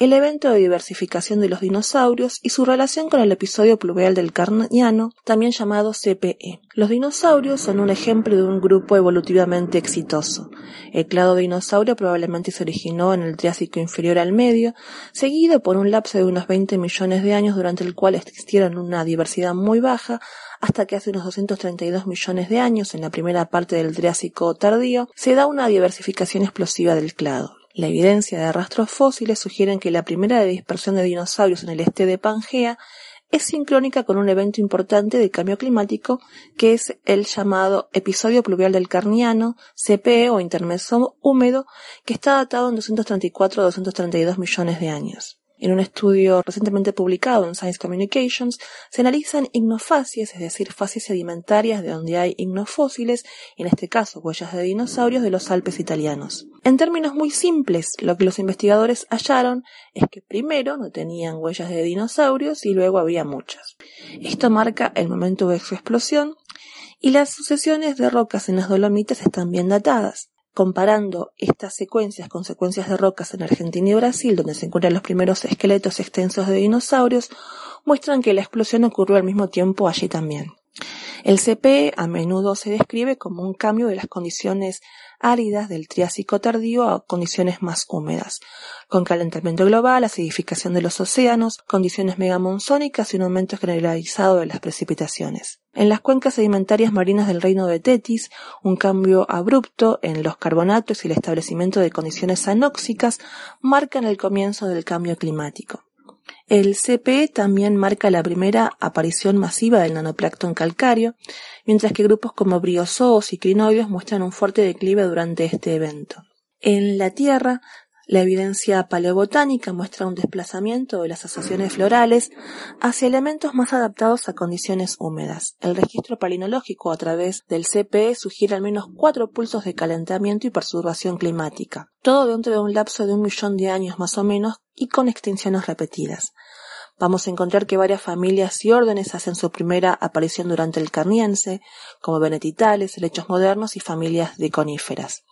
el evento de diversificación de los dinosaurios y su relación con el episodio pluvial del Carniano, también llamado CPE. Los dinosaurios son un ejemplo de un grupo evolutivamente exitoso. El clado dinosaurio probablemente se originó en el Triásico inferior al medio, seguido por un lapso de unos 20 millones de años durante el cual existieron una diversidad muy baja, hasta que hace unos 232 millones de años, en la primera parte del Triásico tardío, se da una diversificación explosiva del clado. La evidencia de rastros fósiles sugieren que la primera dispersión de dinosaurios en el este de Pangea es sincrónica con un evento importante de cambio climático que es el llamado episodio pluvial del Carniano, CPE o intermeso húmedo, que está datado en 234 a 232 millones de años. En un estudio recientemente publicado en Science Communications se analizan ignofacies, es decir, fases sedimentarias de donde hay ignofósiles, en este caso huellas de dinosaurios de los Alpes italianos. En términos muy simples, lo que los investigadores hallaron es que primero no tenían huellas de dinosaurios y luego había muchas. Esto marca el momento de su explosión y las sucesiones de rocas en las Dolomitas están bien datadas. Comparando estas secuencias con secuencias de rocas en Argentina y Brasil, donde se encuentran los primeros esqueletos extensos de dinosaurios, muestran que la explosión ocurrió al mismo tiempo allí también. El CP a menudo se describe como un cambio de las condiciones áridas del Triásico tardío a condiciones más húmedas, con calentamiento global, acidificación de los océanos, condiciones megamonzónicas y un aumento generalizado de las precipitaciones. En las cuencas sedimentarias marinas del reino de Tetis, un cambio abrupto en los carbonatos y el establecimiento de condiciones anóxicas marcan el comienzo del cambio climático. El CP también marca la primera aparición masiva del nanoplancton calcáreo, mientras que grupos como briozoos y crinoides muestran un fuerte declive durante este evento. En la Tierra, la evidencia paleobotánica muestra un desplazamiento de las asociaciones florales hacia elementos más adaptados a condiciones húmedas. El registro palinológico a través del CPE sugiere al menos cuatro pulsos de calentamiento y perturbación climática, todo dentro de un lapso de un millón de años más o menos y con extinciones repetidas. Vamos a encontrar que varias familias y órdenes hacen su primera aparición durante el Carniense, como venetitales, helechos modernos y familias de coníferas.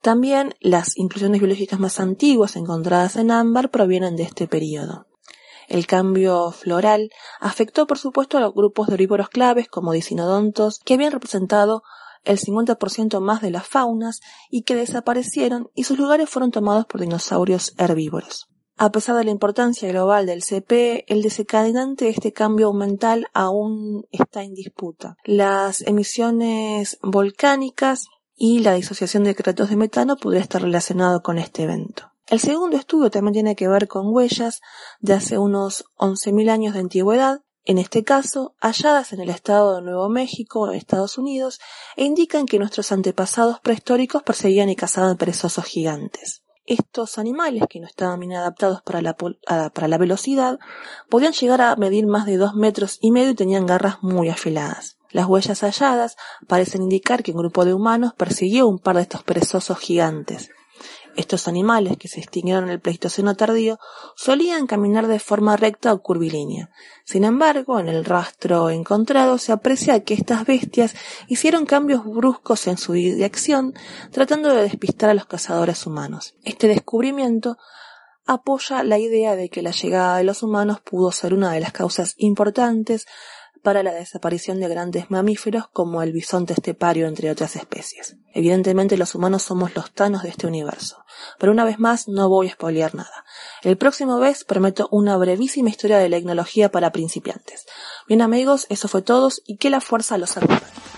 También las inclusiones biológicas más antiguas encontradas en ámbar provienen de este periodo. El cambio floral afectó por supuesto a los grupos de herbívoros claves como dicinodontos que habían representado el 50% más de las faunas y que desaparecieron y sus lugares fueron tomados por dinosaurios herbívoros. A pesar de la importancia global del CP, el desencadenante de este cambio aumental aún está en disputa. Las emisiones volcánicas y la disociación de cretos de metano podría estar relacionado con este evento. El segundo estudio también tiene que ver con huellas de hace unos 11.000 años de antigüedad, en este caso halladas en el estado de Nuevo México, Estados Unidos, e indican que nuestros antepasados prehistóricos perseguían y cazaban perezosos gigantes. Estos animales, que no estaban bien adaptados para la velocidad, podían llegar a medir más de dos metros y medio y tenían garras muy afiladas. Las huellas halladas parecen indicar que un grupo de humanos persiguió un par de estos perezosos gigantes. Estos animales, que se extinguieron en el Pleistoceno tardío, solían caminar de forma recta o curvilínea. Sin embargo, en el rastro encontrado se aprecia que estas bestias hicieron cambios bruscos en su dirección, tratando de despistar a los cazadores humanos. Este descubrimiento apoya la idea de que la llegada de los humanos pudo ser una de las causas importantes para la desaparición de grandes mamíferos como el bisonte estepario, entre otras especies. Evidentemente los humanos somos los tanos de este universo, pero una vez más no voy a spoilear nada. El próximo vez prometo una brevísima historia de la tecnología para principiantes. Bien amigos, eso fue todo y que la fuerza los acompañe.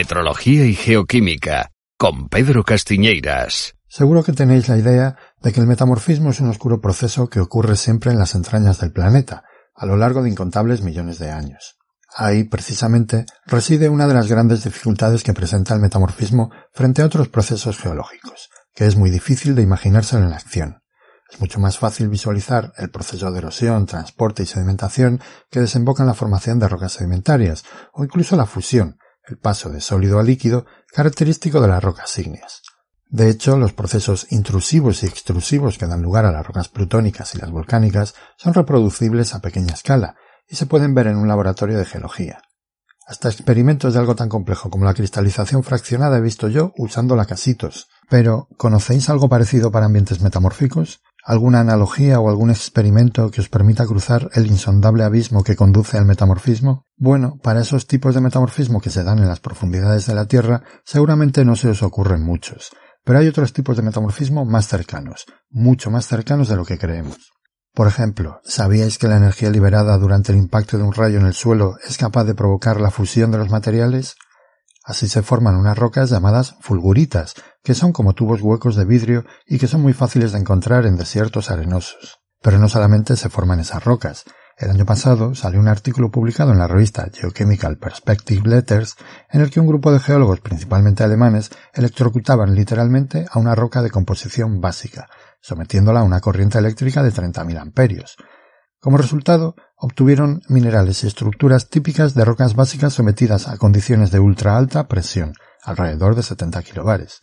Petrología y Geoquímica, con Pedro Castiñeiras. Seguro que tenéis la idea de que el metamorfismo es un oscuro proceso que ocurre siempre en las entrañas del planeta, a lo largo de incontables millones de años. Ahí, precisamente, reside una de las grandes dificultades que presenta el metamorfismo frente a otros procesos geológicos, que es muy difícil de imaginárselo en acción. Es mucho más fácil visualizar el proceso de erosión, transporte y sedimentación que desemboca en la formación de rocas sedimentarias, o incluso la fusión, el paso de sólido a líquido, característico de las rocas ígneas. De hecho, los procesos intrusivos y extrusivos que dan lugar a las rocas plutónicas y las volcánicas son reproducibles a pequeña escala y se pueden ver en un laboratorio de geología. Hasta experimentos de algo tan complejo como la cristalización fraccionada he visto yo usando lacasitos. Pero, ¿conocéis algo parecido para ambientes metamórficos? ¿Alguna analogía o algún experimento que os permita cruzar el insondable abismo que conduce al metamorfismo? Bueno, para esos tipos de metamorfismo que se dan en las profundidades de la Tierra, seguramente no se os ocurren muchos. Pero hay otros tipos de metamorfismo más cercanos, mucho más cercanos de lo que creemos. Por ejemplo, ¿sabíais que la energía liberada durante el impacto de un rayo en el suelo es capaz de provocar la fusión de los materiales? Así se forman unas rocas llamadas fulguritas, que son como tubos huecos de vidrio y que son muy fáciles de encontrar en desiertos arenosos. Pero no solamente se forman esas rocas. El año pasado salió un artículo publicado en la revista Geochemical Perspective Letters en el que un grupo de geólogos, principalmente alemanes, electrocutaban literalmente a una roca de composición básica, sometiéndola a una corriente eléctrica de 30.000 amperios. Como resultado, obtuvieron minerales y estructuras típicas de rocas básicas sometidas a condiciones de ultra alta presión, alrededor de 70 kilobares.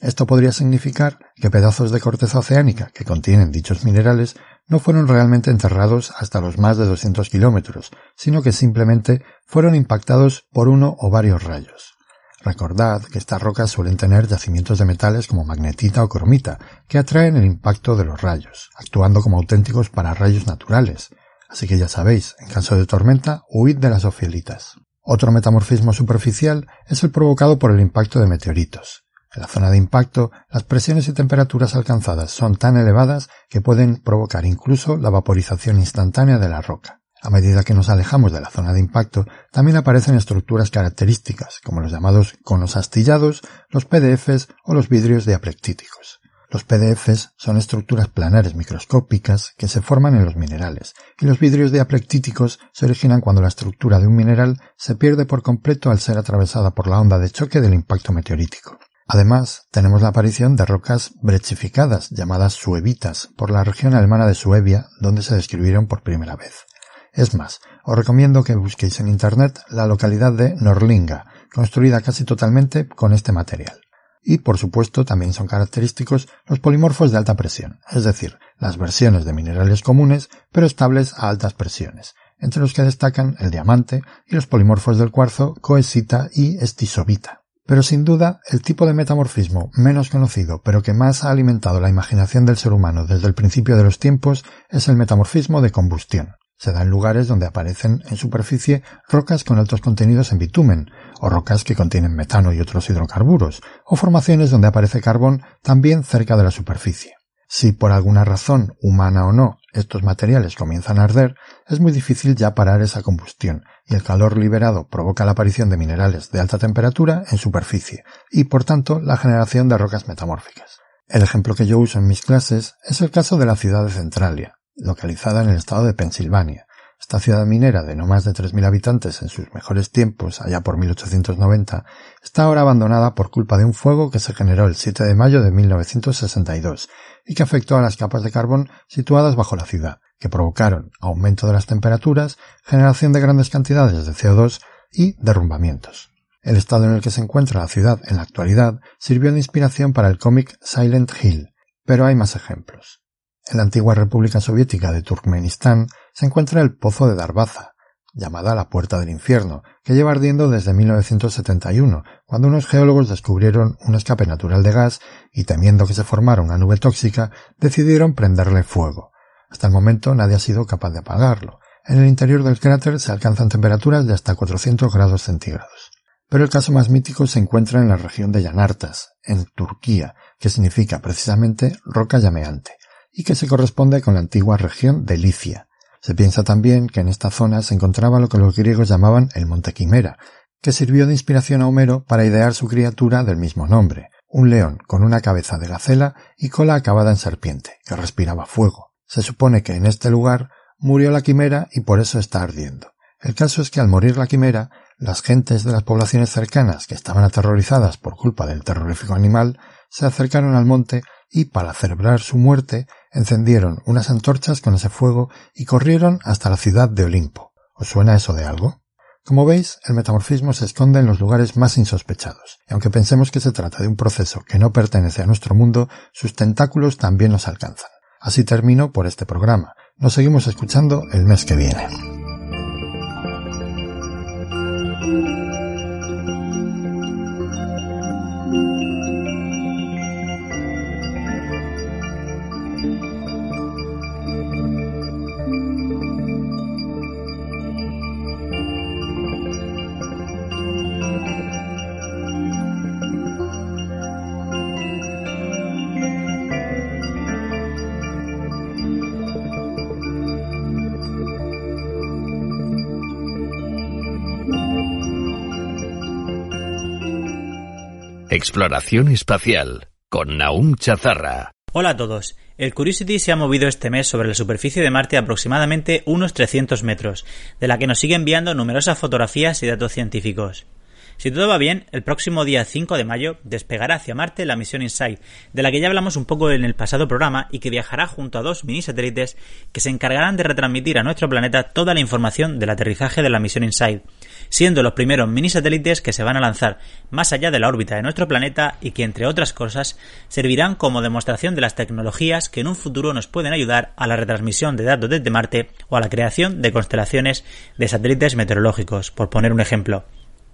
Esto podría significar que pedazos de corteza oceánica que contienen dichos minerales no fueron realmente enterrados hasta los más de 200 kilómetros, sino que simplemente fueron impactados por uno o varios rayos. Recordad que estas rocas suelen tener yacimientos de metales como magnetita o cromita, que atraen el impacto de los rayos, actuando como auténticos pararrayos naturales. Así que ya sabéis, en caso de tormenta, huid de las ofielitas. Otro metamorfismo superficial es el provocado por el impacto de meteoritos. En la zona de impacto, las presiones y temperaturas alcanzadas son tan elevadas que pueden provocar incluso la vaporización instantánea de la roca. A medida que nos alejamos de la zona de impacto, también aparecen estructuras características, como los llamados conos astillados, los PDFs o los vidrios diaplectíticos. Los PDFs son estructuras planares microscópicas que se forman en los minerales, y los vidrios diaplectíticos se originan cuando la estructura de un mineral se pierde por completo al ser atravesada por la onda de choque del impacto meteorítico. Además, tenemos la aparición de rocas brechificadas llamadas suevitas por la región alemana de Suevia, donde se describieron por primera vez. Es más, os recomiendo que busquéis en Internet la localidad de Norlinga, construida casi totalmente con este material. Y, por supuesto, también son característicos los polimorfos de alta presión, es decir, las versiones de minerales comunes, pero estables a altas presiones, entre los que destacan el diamante y los polimorfos del cuarzo coesita y estisovita. Pero sin duda, el tipo de metamorfismo menos conocido, pero que más ha alimentado la imaginación del ser humano desde el principio de los tiempos, es el metamorfismo de combustión. Se da en lugares donde aparecen en superficie rocas con altos contenidos en bitumen, o rocas que contienen metano y otros hidrocarburos, o formaciones donde aparece carbón también cerca de la superficie. Si por alguna razón, humana o no, estos materiales comienzan a arder, es muy difícil ya parar esa combustión, y el calor liberado provoca la aparición de minerales de alta temperatura en superficie, y por tanto la generación de rocas metamórficas. El ejemplo que yo uso en mis clases es el caso de la ciudad de Centralia, localizada en el estado de Pensilvania. Esta ciudad minera de no más de 3.000 habitantes en sus mejores tiempos, allá por 1890, está ahora abandonada por culpa de un fuego que se generó el 7 de mayo de 1962 y que afectó a las capas de carbón situadas bajo la ciudad, que provocaron aumento de las temperaturas, generación de grandes cantidades de CO2 y derrumbamientos. El estado en el que se encuentra la ciudad en la actualidad sirvió de inspiración para el cómic Silent Hill, pero hay más ejemplos. En la antigua República Soviética de Turkmenistán se encuentra el Pozo de Darbaza, llamada la Puerta del Infierno, que lleva ardiendo desde 1971, cuando unos geólogos descubrieron un escape natural de gas y temiendo que se formara una nube tóxica, decidieron prenderle fuego. Hasta el momento nadie ha sido capaz de apagarlo. En el interior del cráter se alcanzan temperaturas de hasta 400 grados centígrados. Pero el caso más mítico se encuentra en la región de Yanartas, en Turquía, que significa precisamente roca llameante y que se corresponde con la antigua región de Licia. Se piensa también que en esta zona se encontraba lo que los griegos llamaban el Monte Quimera, que sirvió de inspiración a Homero para idear su criatura del mismo nombre, un león con una cabeza de gacela y cola acabada en serpiente, que respiraba fuego. Se supone que en este lugar murió la quimera y por eso está ardiendo. El caso es que al morir la quimera, las gentes de las poblaciones cercanas que estaban aterrorizadas por culpa del terrorífico animal se acercaron al monte y, para celebrar su muerte, encendieron unas antorchas con ese fuego y corrieron hasta la ciudad de Olimpo. ¿Os suena eso de algo? Como veis, el metamorfismo se esconde en los lugares más insospechados, y aunque pensemos que se trata de un proceso que no pertenece a nuestro mundo, sus tentáculos también nos alcanzan. Así termino por este programa. Nos seguimos escuchando el mes que viene. Exploración espacial con Naum Chazarra. Hola a todos. El Curiosity se ha movido este mes sobre la superficie de Marte aproximadamente unos 300 metros, de la que nos sigue enviando numerosas fotografías y datos científicos. Si todo va bien, el próximo día 5 de mayo despegará hacia Marte la misión InSight, de la que ya hablamos un poco en el pasado programa y que viajará junto a dos mini satélites que se encargarán de retransmitir a nuestro planeta toda la información del aterrizaje de la misión InSight, siendo los primeros mini satélites que se van a lanzar más allá de la órbita de nuestro planeta y que, entre otras cosas, servirán como demostración de las tecnologías que en un futuro nos pueden ayudar a la retransmisión de datos desde Marte o a la creación de constelaciones de satélites meteorológicos, por poner un ejemplo.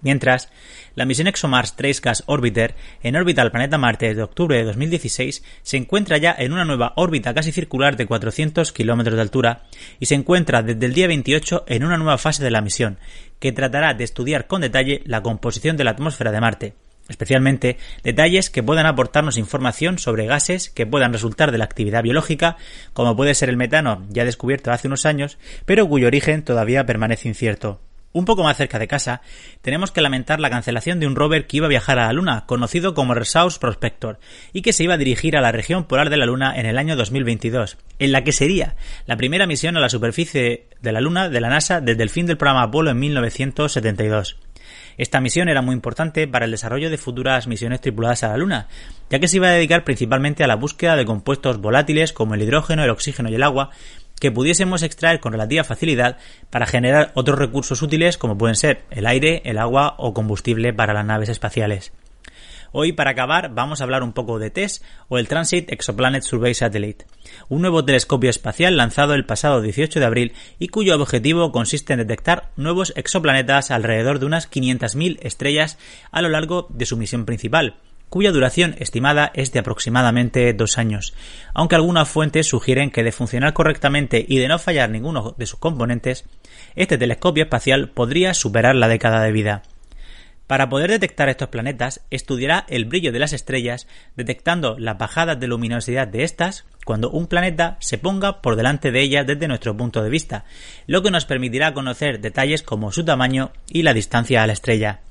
Mientras, la misión ExoMars Trace Gas Orbiter, en órbita al planeta Marte desde octubre de 2016, se encuentra ya en una nueva órbita casi circular de 400 kilómetros de altura y se encuentra desde el día 28 en una nueva fase de la misión, que tratará de estudiar con detalle la composición de la atmósfera de Marte, especialmente detalles que puedan aportarnos información sobre gases que puedan resultar de la actividad biológica, como puede ser el metano ya descubierto hace unos años, pero cuyo origen todavía permanece incierto. Un poco más cerca de casa, tenemos que lamentar la cancelación de un rover que iba a viajar a la Luna, conocido como Resource Prospector, y que se iba a dirigir a la región polar de la Luna en el año 2022, en la que sería la primera misión a la superficie de la Luna de la NASA desde el fin del programa Apolo en 1972. Esta misión era muy importante para el desarrollo de futuras misiones tripuladas a la Luna, ya que se iba a dedicar principalmente a la búsqueda de compuestos volátiles como el hidrógeno, el oxígeno y el agua, que pudiésemos extraer con relativa facilidad para generar otros recursos útiles como pueden ser el aire, el agua o combustible para las naves espaciales. Hoy, para acabar, vamos a hablar un poco de TESS o el Transit Exoplanet Survey Satellite, un nuevo telescopio espacial lanzado el pasado 18 de abril y cuyo objetivo consiste en detectar nuevos exoplanetas alrededor de unas 500.000 estrellas a lo largo de su misión principal, cuya duración estimada es de aproximadamente dos años, aunque algunas fuentes sugieren que de funcionar correctamente y de no fallar ninguno de sus componentes, este telescopio espacial podría superar la década de vida. Para poder detectar estos planetas, estudiará el brillo de las estrellas, detectando las bajadas de luminosidad de estas cuando un planeta se ponga por delante de ellas desde nuestro punto de vista, lo que nos permitirá conocer detalles como su tamaño y la distancia a la estrella.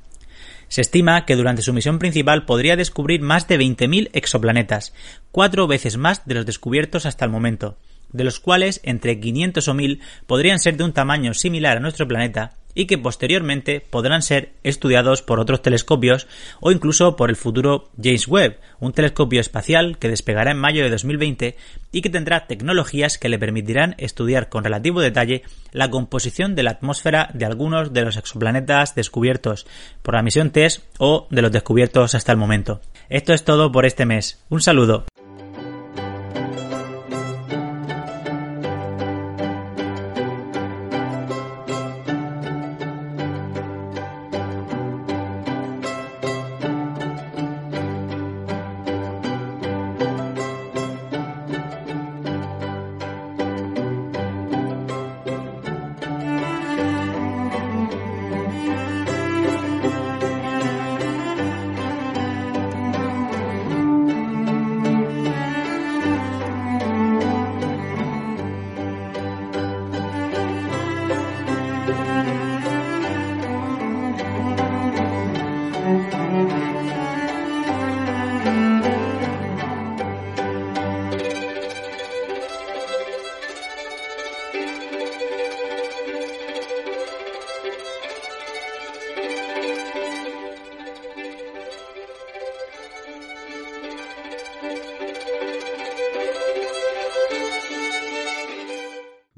Se estima que durante su misión principal podría descubrir más de 20.000 exoplanetas, cuatro veces más de los descubiertos hasta el momento, de los cuales entre 500 o 1000 podrían ser de un tamaño similar a nuestro planeta y que posteriormente podrán ser estudiados por otros telescopios o incluso por el futuro James Webb, un telescopio espacial que despegará en mayo de 2020 y que tendrá tecnologías que le permitirán estudiar con relativo detalle la composición de la atmósfera de algunos de los exoplanetas descubiertos por la misión TESS o de los descubiertos hasta el momento. Esto es todo por este mes. Un saludo.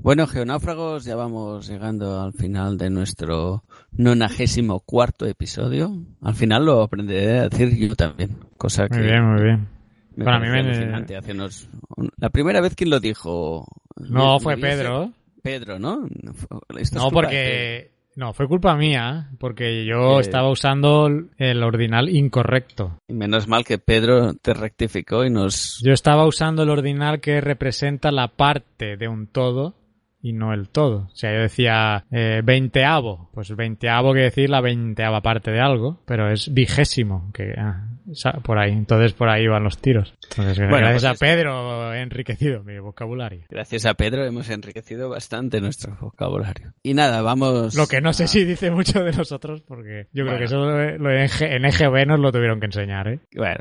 Bueno, geonáufragos, ya vamos llegando al final de nuestro nonagésimo cuarto episodio. Al final lo aprenderé a decir yo también, cosa que... Muy bien, muy bien. me Para mí me- hace unos- un- La primera vez quien lo dijo... No, fue dice- Pedro. Pedro, ¿no? No, porque... No, fue culpa mía, porque yo Eh. estaba usando el ordinal incorrecto. Menos mal que Pedro te rectificó y nos... Yo estaba usando el ordinal que representa la parte de un todo y no el todo. O sea, yo decía eh, veinteavo. Pues veinteavo quiere decir la veinteava parte de algo, pero es vigésimo, que ah, por ahí. Entonces por ahí van los tiros. Entonces, Bueno, gracias pues a. Pedro he enriquecido mi vocabulario. Gracias a Pedro hemos enriquecido bastante nuestro vocabulario. Y nada, vamos... Lo que no sé si dice mucho de nosotros, porque yo creo que eso lo, lo en, EGB nos lo tuvieron que enseñar, ¿eh? Bueno,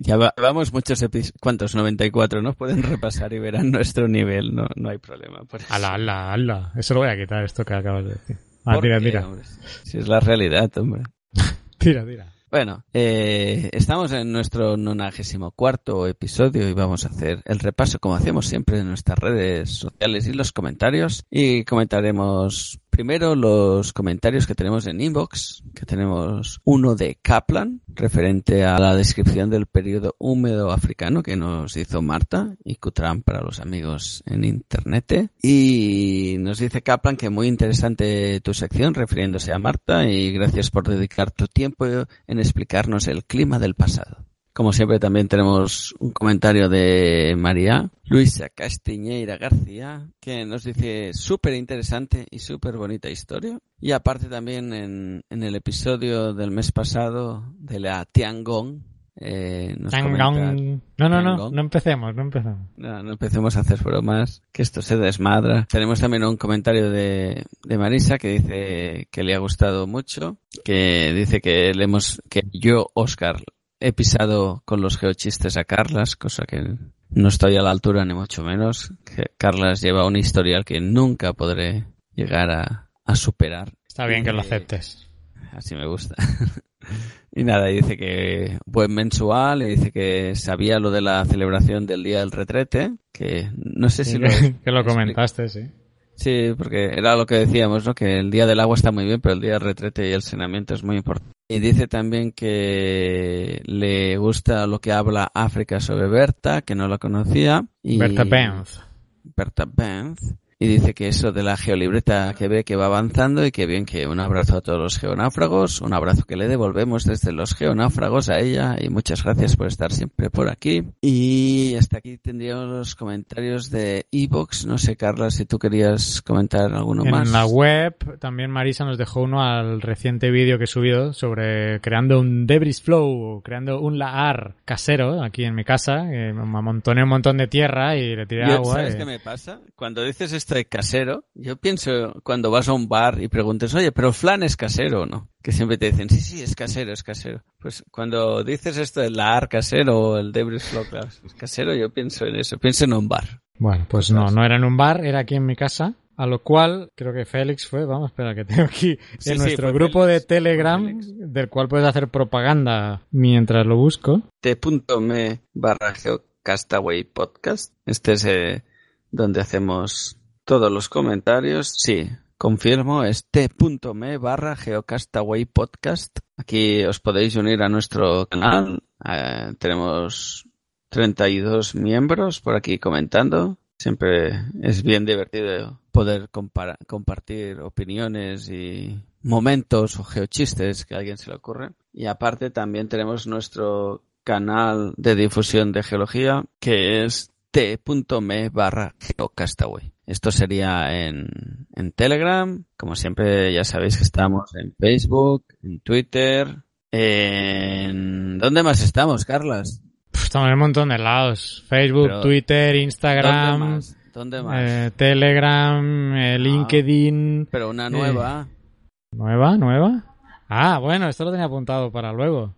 ya va- vamos muchos episodios. ¿Cuántos? 94, ¿no? Pueden repasar y verán nuestro nivel, no, no hay problema. Por eso. Ala, ala, ala. Eso lo voy a quitar, esto que acabas de decir. Ah, ¿Por tira, qué, tira. hombre? Si es la realidad, hombre. [laughs] Tira, tira. Bueno, eh, estamos en nuestro nonagésimo cuarto episodio y vamos a hacer el repaso, como hacemos siempre, en nuestras redes sociales y los comentarios. Y comentaremos primero los comentarios que tenemos en inbox, que tenemos uno de Kaplan, referente a la descripción del periodo húmedo africano que nos hizo Marta y Cutran para los amigos en internet. Y nos dice Kaplan que muy interesante tu sección refiriéndose a Marta y gracias por dedicar tu tiempo en explicarnos el clima del pasado. Como siempre también tenemos un comentario de María Luisa Castiñeira García que nos dice súper interesante y súper bonita historia. Y aparte también en, en el episodio del mes pasado de la Tiangong eh, nos comenta-. No, no, no, no empecemos, no empecemos. no, no empecemos a hacer bromas, que esto se desmadra. Tenemos también un comentario de, de Marisa que dice que le ha gustado mucho, que dice que le hemos, que yo, Oscar, he pisado con los geochistes a Carlas, cosa que no estoy a la altura ni mucho menos. Carlas lleva un historial que nunca podré llegar a, a superar. Está bien que lo Eh, aceptes. Así me gusta. [laughs] y nada, dice que buen mensual, y dice que sabía lo de la celebración del Día del Retrete, que no sé si lo... que lo comentaste, sí. Sí, porque era lo que decíamos, ¿no? Que el Día del Agua está muy bien, pero el Día del Retrete y el saneamiento es muy importante. Y dice también que le gusta lo que habla África sobre Berta, que no la conocía. Y... Berta Benz. Berta Benz. Y dice que eso de la geolibreta que ve que va avanzando y que bien que un abrazo a todos los geonáufragos, un abrazo que le devolvemos desde los geonáufragos a ella y muchas gracias por estar siempre por aquí. Y hasta aquí tendríamos los comentarios de Evox. No sé, Carla, si tú querías comentar alguno En más. la web también Marisa nos dejó uno al reciente vídeo que he subido sobre creando un debris flow, creando un lahar casero aquí en mi casa. que me amontoné un montón de tierra y le tiré Yo, agua. ¿Sabes y- qué me pasa? Cuando dices esto de casero, yo pienso cuando vas a un bar y preguntes, oye, pero flan es casero o no? Que siempre te dicen, sí, sí, es casero, es casero. Pues cuando dices esto del lahar casero o el debris flow claro, es casero, yo pienso en eso, pienso en un bar. Bueno, pues no, no era en un bar, era aquí en mi casa. A lo cual, creo que Félix fue, vamos, espera, que tengo aquí Sí, en nuestro grupo Félix, de Telegram, del cual puedes hacer propaganda mientras lo busco. t.me barra geocastaway podcast. Este es eh, donde hacemos todos los comentarios. Sí, confirmo, es t.me barra geocastaway podcast. Aquí os podéis unir a nuestro canal. Eh, tenemos 32 miembros por aquí comentando. Siempre es bien divertido poder compartir opiniones y momentos o geochistes que a alguien se le ocurre. Y aparte también tenemos nuestro canal de difusión de geología que es t.me barra geocastaway. Esto sería en, en Telegram. Como siempre ya sabéis que estamos en Facebook, en Twitter, en... ¿Dónde más estamos, Carlas? Pff, Estamos en un montón de lados. Facebook, Pero, Twitter, Instagram, ¿Dónde más? ¿Dónde más? eh, Telegram, eh, LinkedIn. Pero una nueva. ¿Nueva? ¿Nueva? Ah, bueno, esto lo tenía apuntado para luego.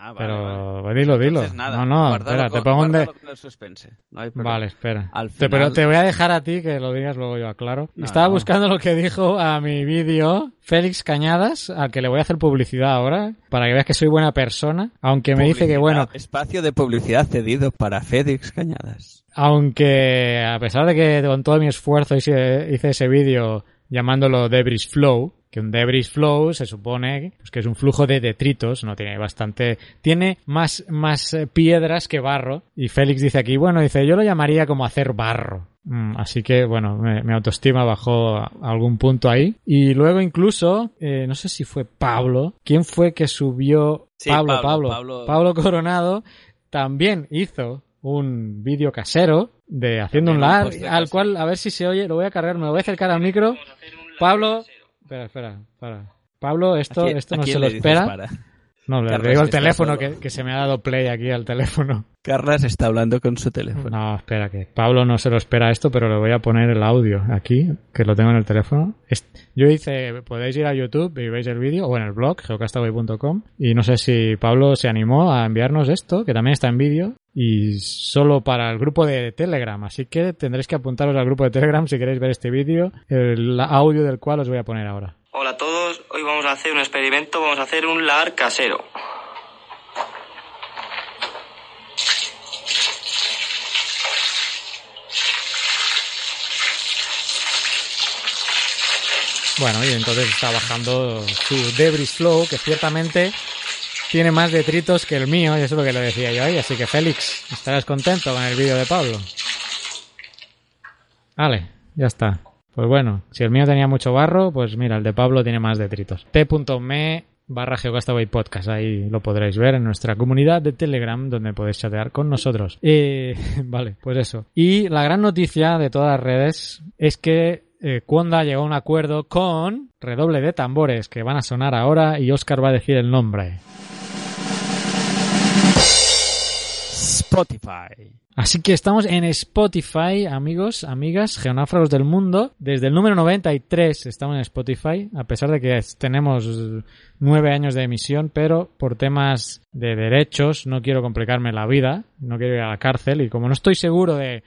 Ah, vale, Pero vale. dilo, dilo. Entonces, nada, no, no, espera, con- te pongo un de... guárdalo con el suspense. No hay problema. Vale, espera. Al Te- pero te voy a dejar a ti que lo digas luego yo, aclaro. No, Estaba no. buscando lo que dijo a mi vídeo Félix Cañadas, al que le voy a hacer publicidad ahora, para que veas que soy buena persona, aunque me dice que, bueno, Espacio de publicidad cedido para Félix Cañadas. aunque a pesar de que con todo mi esfuerzo hice, hice ese vídeo llamándolo Debris Flow, que un debris flow se supone pues, que es un flujo de detritos, no tiene bastante, tiene más, más eh, piedras que barro. Y Félix dice aquí, bueno, dice, yo lo llamaría como hacer barro. Mm, así que, bueno, mi autoestima bajó a algún punto ahí. Y luego incluso, eh, no sé si fue Pablo, ¿quién fue que subió? Sí, Pablo, Pablo, Pablo, Pablo. Coronado también hizo un vídeo casero de haciendo un de al cual a ver si se oye, lo voy a cargar, me lo voy a acercar al micro. Pablo, espera, espera, espera. Pablo, esto, ¿A quién- esto no se lo espera. para? No, le Carlos, digo está teléfono que, que se me ha dado play aquí al teléfono. Carlas está hablando con su teléfono. No, espera, que Pablo no se lo espera esto, pero le voy a poner el audio aquí, que lo tengo en el teléfono. Es- Yo hice, podéis ir a YouTube y veis el vídeo, o en el blog, geocastaway.com, y no sé si Pablo se animó a enviarnos esto, que también está en vídeo, y solo para el grupo de Telegram, así que tendréis que apuntaros al grupo de Telegram si queréis ver este vídeo, el audio del cual os voy a poner ahora. Hola a todos, hoy vamos a hacer un experimento, vamos a hacer un lar casero. Bueno, y entonces está bajando su Debris Flow, que ciertamente tiene más detritos que el mío, y eso es lo que le decía yo ahí. Así que Félix, estarás contento con el vídeo de Pablo. Vale, ya está. Pues bueno, si el mío tenía mucho barro, pues mira, el de Pablo tiene más detritos. t.me barra Geocastaway Podcast, ahí lo podréis ver en nuestra comunidad de Telegram, donde podéis chatear con nosotros. Eh, [laughs] vale, pues eso. Y la gran noticia de todas las redes es que eh, llegó a un acuerdo con redoble de tambores que van a sonar ahora y Oscar va a decir el nombre. Spotify. Así que estamos en Spotify, amigos, amigas, geonáfragos del mundo. Desde el número 93 estamos en Spotify, a pesar de que tenemos nueve años de emisión, pero por temas de derechos no quiero complicarme la vida, no quiero ir a la cárcel y como no estoy seguro de...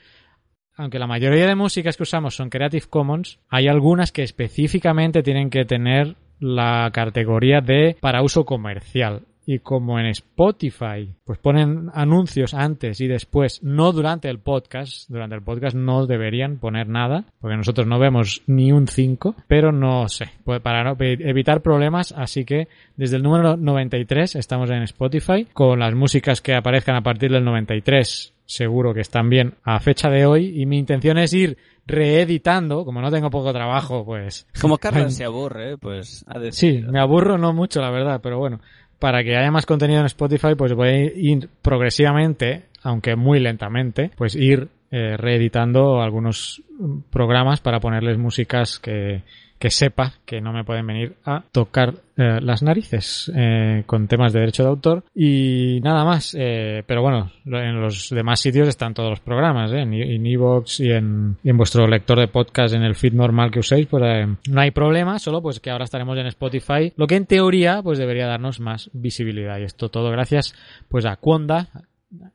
Aunque la mayoría de músicas que usamos son Creative Commons, hay algunas que específicamente tienen que tener la categoría de para uso comercial. Y como en Spotify, pues ponen anuncios antes y después, no durante el podcast. Durante el podcast no deberían poner nada, porque nosotros no vemos ni un 5, pero no sé, pues para no- evitar problemas, así que desde el número 93 estamos en Spotify, con las músicas que aparezcan a partir del 93 seguro que están bien a fecha de hoy y mi intención es ir reeditando, como no tengo poco trabajo, pues Como Carlas [laughs] se aburre, pues Sí, me aburro no mucho, la verdad, pero bueno, para que haya más contenido en Spotify, pues voy a ir progresivamente, aunque muy lentamente, pues ir eh, reeditando algunos mm, programas para ponerles músicas que, que sepa que no me pueden venir a tocar eh, las narices eh, con temas de derecho de autor y nada más. eh, pero bueno, en los demás sitios están todos los programas, en en iVoox y en, en vuestro lector de podcast en el feed normal que uséis, pues no hay problema, solo pues que ahora estaremos en Spotify, lo que en teoría pues debería darnos más visibilidad y esto todo gracias pues a Cuonda,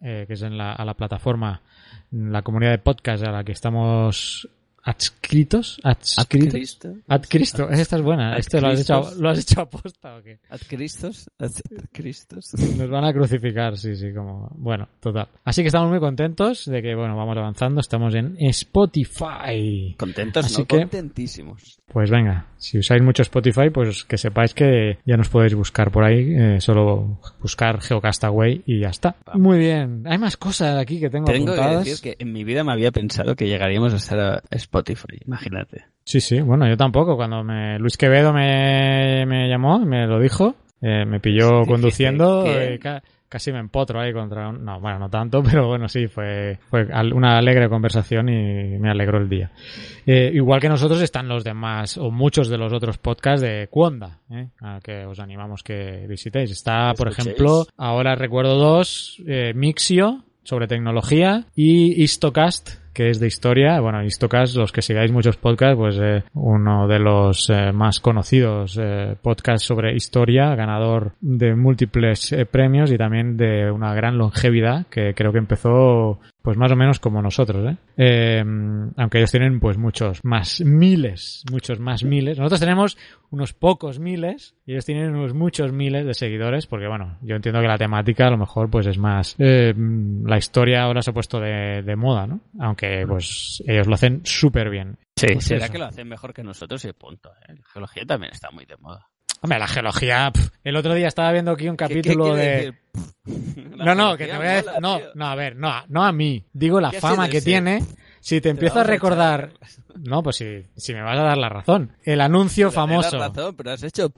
eh, que es en la, a la plataforma, la comunidad de podcast a la que estamos adscritos, adscritos, Cristo? Ad Cristo, esta es buena. ¿Esto lo has, hecho, Adcristos. lo has hecho aposta o qué? Ad Cristos. Ad Cristos. Nos van a crucificar, sí, sí, como... Bueno, total. Así que estamos muy contentos de que, bueno, vamos avanzando. Estamos en Spotify. Contentos, Así no que- contentísimos. Pues venga, si usáis mucho Spotify, pues que sepáis que ya nos podéis buscar por ahí. eh, solo buscar Geocastaway y ya está. Muy bien. Hay más cosas aquí que tengo, Tengo que apuntadas. decir que en mi vida me había pensado que llegaríamos a estar a Spotify. Imagínate. Sí, sí, bueno, yo tampoco. Cuando me, Luis Quevedo me, me llamó, me lo dijo, eh, me pilló conduciendo, ¿qué? eh, ca- casi me empotro ahí contra un... No, bueno, no tanto, [laughs] pero bueno, sí, fue, fue una alegre conversación y me alegró el día. Eh, igual que nosotros están los demás, o muchos de los otros podcasts de Cuonda, ¿eh? a que os animamos que visitéis. Está, por Escuchéis. ejemplo, ahora recuerdo dos, eh, Mixio, sobre tecnología, y Histocast, que es de historia. Bueno, Histocast, los que sigáis muchos podcasts, pues eh, uno de los eh, más conocidos eh, podcasts sobre historia, ganador de múltiples eh, premios y también de una gran longevidad, que creo que empezó pues más o menos como nosotros, ¿eh? Eh, aunque ellos tienen pues muchos más miles, muchos más miles. Nosotros tenemos unos pocos miles y ellos tienen unos muchos miles de seguidores porque bueno, yo entiendo que la temática a lo mejor pues es más eh, la historia ahora se ha puesto de, de moda, ¿no? Aunque pues ellos lo hacen súper bien. Sí, Pues será eso. que lo hacen mejor que nosotros y punto. ¿eh? La geología también está muy de moda. Hombre, la geología, el otro día estaba viendo aquí un ¿Qué- qué capítulo de... decir? [laughs] La No, no, que te voy a decir. No, no, a ver, no, no a mí. Digo la ¿Qué fama que tiene. Si te empiezo a recordar. No, pues si, si me vas a dar la razón. El anuncio famoso. razón, pero has hecho...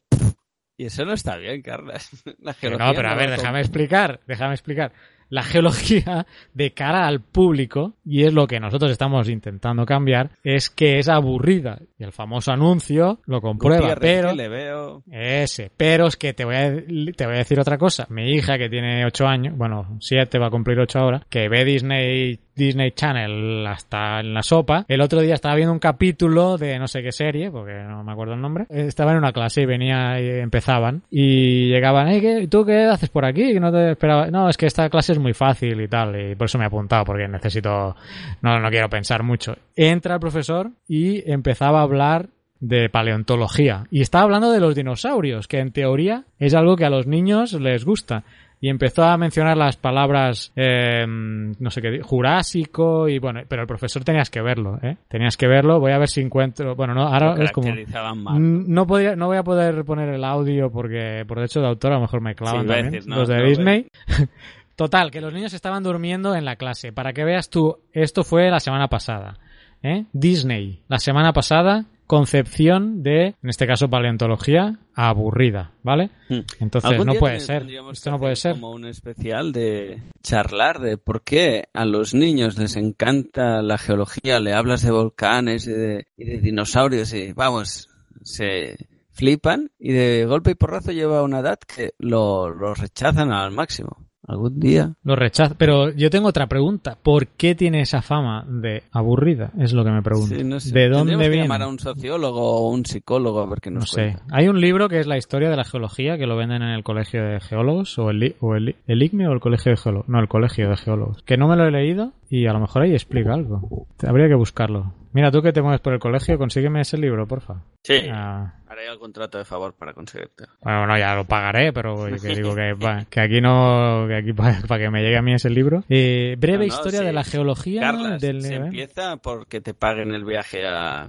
Y eso no está bien, Carlas. [laughs] La geología no, pero a ver, déjame explicar, déjame explicar. La geología de cara al público, y es lo que nosotros estamos intentando cambiar, es que es aburrida. Y el famoso anuncio lo comprueba, Gutiérrez, pero... le veo... Ese, pero es que te voy, a, te voy a decir otra cosa. Mi hija, que tiene 8 años, bueno, 7 va a cumplir 8 ahora, que ve Disney, Disney Channel hasta en la sopa, el otro día estaba viendo un capítulo de no sé qué serie, porque no me acuerdo el nombre, estaba en una clase y venía y empezaban, y llegaban, "Ey, ¿qué- ¿tú qué haces por aquí? Que no te esperaba. No, es que esta clase es muy fácil y tal, y por eso me he apuntado, porque necesito, no, no quiero pensar mucho. Entra el profesor y empezaba a hablar de paleontología. Y estaba hablando de los dinosaurios, que en teoría es algo que a los niños les gusta. Y empezó a mencionar las palabras, eh, no sé qué, jurásico y bueno, pero el profesor tenías que verlo, ¿eh? Tenías que verlo, voy a ver si encuentro, bueno, no, ahora es como... mal. No podría, no voy a poder poner el audio porque por derecho de autor a lo mejor me clavan Sí, también decir, no, los de Disney. Total, que los niños estaban durmiendo en la clase. Para que veas tú, esto fue la semana pasada. ¿eh? Disney, la semana pasada, concepción de, en este caso, paleontología aburrida, ¿vale? Hmm. Entonces no puede ser. Esto no puede ser. Como un especial de charlar de por qué a los niños les encanta la geología, le hablas de volcanes y de, y de dinosaurios y vamos, se flipan y de golpe y porrazo lleva una edad que lo, lo rechazan al máximo. Algún día. Lo rechazo. Pero yo tengo otra pregunta. ¿Por qué tiene esa fama de aburrida? Es lo que me pregunto. Sí, no sé. ¿De dónde que viene? llamar a un sociólogo o un psicólogo a ver qué nos No sé. cuenta. Hay un libro que es la historia de la geología que lo venden en el colegio de geólogos o el, o el, el ICME o el colegio de geólogos. No, el colegio de geólogos. Que no me lo he leído y a lo mejor ahí explica algo. Habría que buscarlo. Mira, tú que te mueves por el colegio, consígueme ese libro, porfa. Sí. Ah, Haré el contrato de favor para conseguirte. bueno, no, ya lo pagaré, pero que digo que, que aquí no, que aquí para [laughs] que me llegue a mí ese libro. Eh, breve No, no, historia sí. de la geología Carlas, del se empieza porque te paguen el viaje a,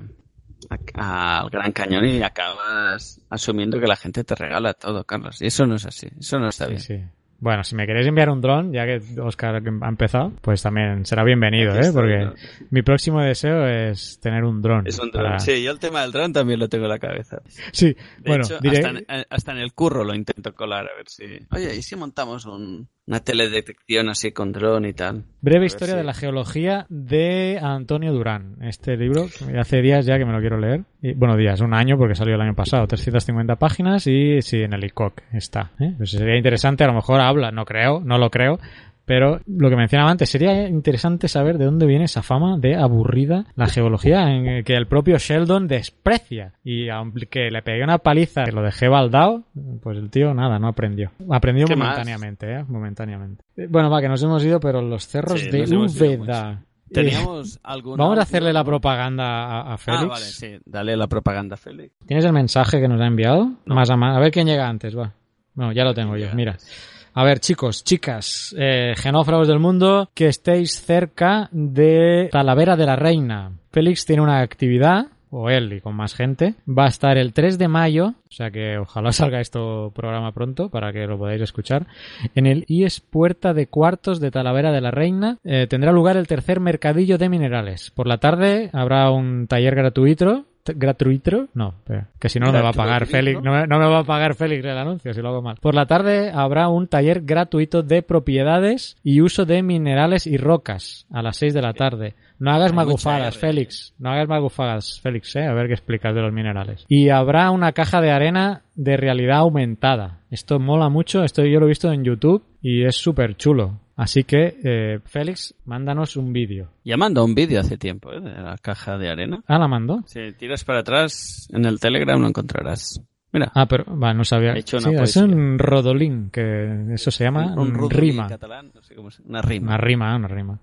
al Gran Cañón y acabas asumiendo que la gente te regala todo, Carlos. Y eso no es así. Eso no está Sí, bien. sí. Bueno, si me queréis enviar un dron, ya que Oscar ha empezado, pues también será bienvenido, ¿eh? Porque ¿no? mi próximo deseo es tener un dron. Es un dron. para- Sí, yo el tema del dron también lo tengo en la cabeza. Sí, De bueno, hecho, diré- hasta, en, hasta en el curro lo intento colar a ver si... Oye, ¿y si montamos un- una teledetección así con dron y tal? breve historia si- de la geología de Antonio Durán. Este libro, hace días ya que me lo quiero leer. Y, bueno, días, un año porque salió el año pasado. 350 páginas y sí, en el ICOC está. ¿eh? Pues sería interesante, a lo mejor habla, no creo, no lo creo. Pero lo que mencionaba antes, sería interesante saber de dónde viene esa fama de aburrida la geología, en que el propio Sheldon desprecia. Y aunque le pegué una paliza que lo dejé baldao, pues el tío nada, no aprendió. Aprendió momentáneamente, ¿eh? Momentáneamente. Eh, Bueno, va, que nos hemos ido, pero los cerros Sí, de Úbeda. Teníamos [laughs] algún... Vamos a hacerle la propaganda a, a Félix. Ah, vale, sí. Dale la propaganda a Félix. ¿Tienes el mensaje que nos ha enviado? No. Más a más. A ver quién llega antes, va. Bueno, ya lo tengo yo, mira. A ver, chicos, chicas, eh, genófragos del mundo, que estéis cerca de Talavera de la Reina. Félix tiene una actividad, o él y con más gente, va a estar el 3 de mayo, o sea que ojalá [laughs] salga esto programa pronto para que lo podáis escuchar, en el IES Puerta de Cuartos de Talavera de la Reina. Eh, tendrá lugar el tercer mercadillo de minerales. Por la tarde habrá un taller gratuito gratuito no espera, que si no no me va a pagar. Félix no me, no me va a pagar Félix el anuncio si lo hago mal. Por la tarde habrá un taller gratuito de propiedades y uso de minerales y rocas a las 6 de la tarde. No hagas magufadas Félix no hagas magufadas Félix eh a ver qué explicas de los minerales. Y habrá una caja de arena de realidad aumentada. Esto mola mucho esto yo lo he visto en YouTube y es súper chulo Así que, eh, Félix, mándanos un vídeo. Ya mandó un vídeo hace tiempo, ¿eh? De la caja de arena. Ah, la mandó. Si tiras para atrás, en el Telegram lo encontrarás. Mira. Ah, pero va, no sabía. He hecho Sí, es un rodolín, que eso se llama un, un rima. catalán, no sé cómo se- una rima. Una rima, una rima.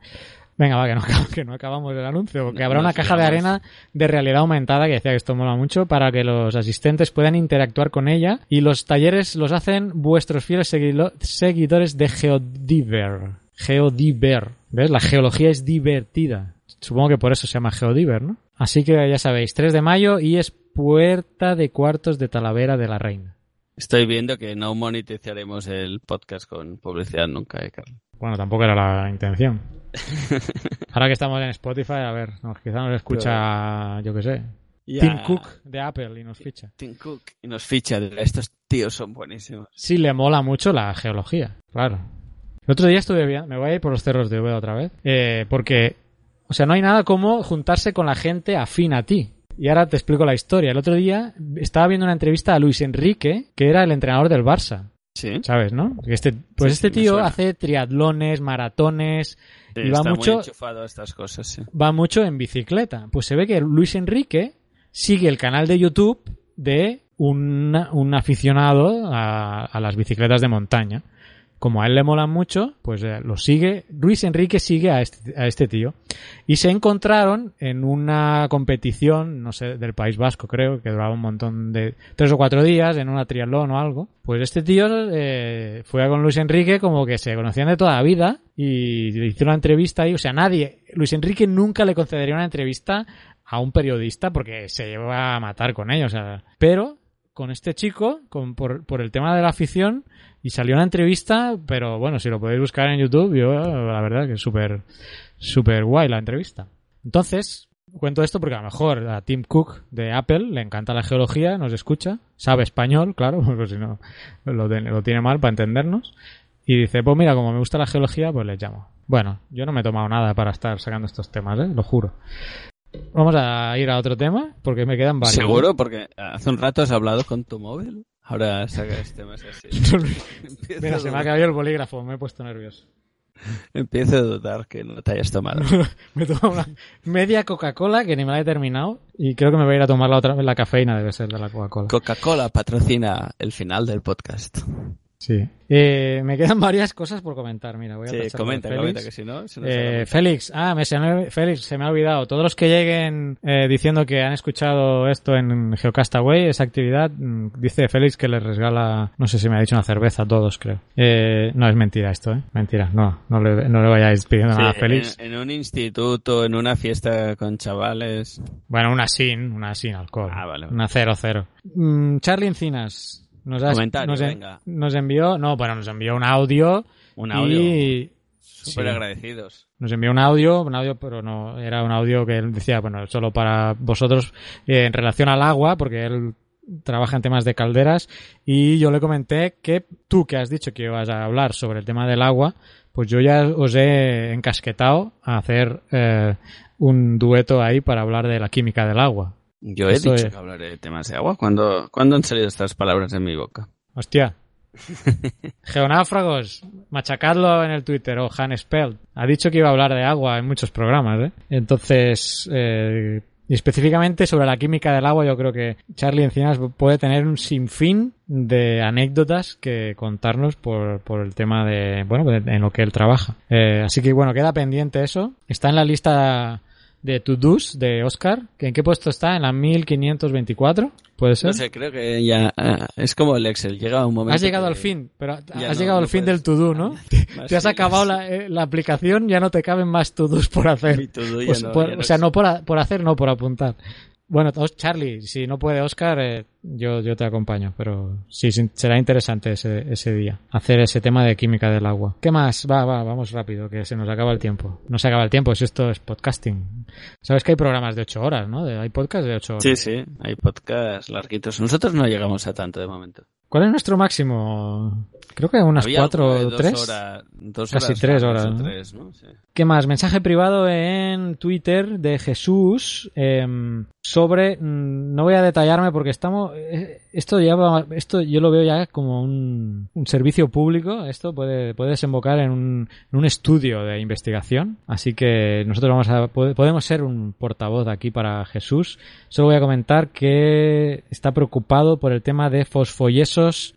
Venga, va, que no, [laughs] acab- que no acabamos el anuncio, porque habrá no, una caja de arena de realidad aumentada que decía que esto mola mucho para que los asistentes puedan interactuar con ella y los talleres los hacen vuestros fieles seguidores de Geodiver. Geodiver. ¿Ves? La geología es divertida. Supongo que por eso se llama Geodiver, ¿no? Así que ya sabéis, 3 de mayo y es Puerta de Cuartos de Talavera de la Reina. Estoy viendo que no monetizaremos el podcast con publicidad nunca, ¿eh, Carlos? Bueno, tampoco era la intención. Ahora que estamos en Spotify, a ver, no, quizá nos escucha, yo qué sé. Tim Cook de Apple y nos ficha. Tim Cook. Y nos ficha. de- Estos tíos son buenísimos. Sí, le mola mucho la geología, claro. El otro día estuve viendo, me voy a ir por los cerros de Úbeda otra vez, eh, porque, o sea, no hay nada como juntarse con la gente afín a ti. Y ahora te explico la historia. El otro día estaba viendo una entrevista a Luis Enrique, que era el entrenador del Barça. Sí. ¿Sabes, no? Este, pues Sí, este tío hace triatlones, maratones, Sí, y va está mucho, muy enchufado a estas cosas, sí. va mucho en bicicleta. Pues se ve que Luis Enrique sigue el canal de YouTube de un, un aficionado a, a las bicicletas de montaña. Como a él le molan mucho, pues eh, lo sigue. Luis Enrique sigue a este, a este tío. Y se encontraron en una competición, no sé, del País Vasco, creo, que duraba un montón de tres o cuatro días, en una triatlón o algo. Pues este tío eh, fue con Luis Enrique como que se conocían de toda la vida y le hizo una entrevista ahí. O sea, nadie, Luis Enrique nunca le concedería una entrevista a un periodista porque se lleva a matar con ellos. O sea, pero con este chico, con, por, por el tema de la afición, y salió una entrevista, pero bueno, si lo podéis buscar en YouTube, yo la verdad que es súper, guay la entrevista. Entonces, cuento esto porque a lo mejor a Tim Cook de Apple le encanta la geología, nos escucha, sabe español, claro, [laughs] porque si no lo, lo tiene mal para entendernos. Y dice, pues mira, como me gusta la geología, pues les llamo. Bueno, yo no me he tomado nada para estar sacando estos temas, ¿eh? Lo juro. Vamos a ir a otro tema, porque me quedan varios. ¿Seguro? Porque hace un rato has hablado con tu móvil. Ahora sacas temas así. [laughs] Mira, se me ha caído el bolígrafo, me he puesto nervioso. Empiezo a dudar que no te hayas tomado. [laughs] me he tomado una media Coca-Cola que ni me la he terminado y creo que me voy a ir a tomar la otra vez la cafeína, debe ser de la Coca-Cola. Coca-Cola patrocina el final del podcast. Sí. Eh, me quedan [laughs] varias cosas por comentar. Mira, voy a Sí, comenta, Félix. comenta, que si no, se nos Eh, Félix, ah, me, se me, Félix, se me ha olvidado. Todos los que lleguen eh, diciendo que han escuchado esto en Geocastaway, esa actividad, mm, dice Félix que les regala, no sé si me ha dicho una cerveza a todos, creo. Eh, no, es mentira esto, ¿eh? Mentira, no, no le, no le vayáis pidiendo Sí, nada a Félix. En, en un instituto, en una fiesta con chavales. Bueno, una sin, una sin alcohol. Ah, vale, vale. Una cero cero. Mm, Charlie Encinas nos, Comentario, nos, en- venga. nos envió, no, bueno, nos envió un audio. Un audio. Y, Súper Sí. agradecidos. Nos envió un audio, un audio, pero no, era un audio que él decía, bueno, solo para vosotros eh, en relación al agua, porque él trabaja en temas de calderas, y yo le comenté que tú que has dicho que ibas a hablar sobre el tema del agua, pues yo ya os he encasquetado a hacer eh, un dueto ahí para hablar de la química del agua. Yo he Eso dicho es. que hablaré de temas de agua. ¿Cuándo, ¿Cuándo han salido estas palabras de mi boca? Hostia. [laughs] Geonáufragos, machacadlo en el Twitter o Han Spell. Ha dicho que iba a hablar de agua en muchos programas, ¿eh? Entonces, eh, y específicamente sobre la química del agua, yo creo que Charlie Encinas puede tener un sinfín de anécdotas que contarnos por, por el tema de, bueno, en lo que él trabaja. Eh, así que bueno, queda pendiente eso. Está en la lista de to-dos de Oscar. ¿En qué puesto está? ¿En la 1524? ¿Puede ser? No sé, creo que ya ah, es como el Excel. Llega un momento. Has llegado al fin, pero has no- llegado no al fin puedes del to-do, ¿no? [laughs] más Te has acabado la, eh, la aplicación, ya no te caben más to-dos por hacer. Mi to-do ya Pues no- por- ya no o sea, no por, a- por hacer, no por apuntar. Bueno, Charlie, si no puede Oscar, eh, yo, yo te acompaño, pero sí, será interesante ese, ese día, hacer ese tema de química del agua. ¿Qué más? Va, va, vamos rápido, que se nos acaba el tiempo. No se acaba el tiempo, si esto es podcasting. Sabes que hay programas de ocho horas, ¿no? Hay podcasts de ocho horas. Sí, sí, hay podcasts larguitos. Nosotros no llegamos a tanto de momento. ¿Cuál es nuestro máximo? Creo que unas Había cuatro o dos tres. horas- dos Casi horas tres horas, o ¿no? tres, ¿no? Sí. ¿Qué más? Mensaje privado en Twitter de Jesús em, sobre. mm, no voy a detallarme porque estamos. eh, Esto ya va- esto yo lo veo ya como un, un servicio público. Esto puede, puede desembocar en un, en un estudio de investigación. Así que nosotros vamos a pode- podemos ser un portavoz aquí para Jesús. Solo voy a comentar que está preocupado por el tema de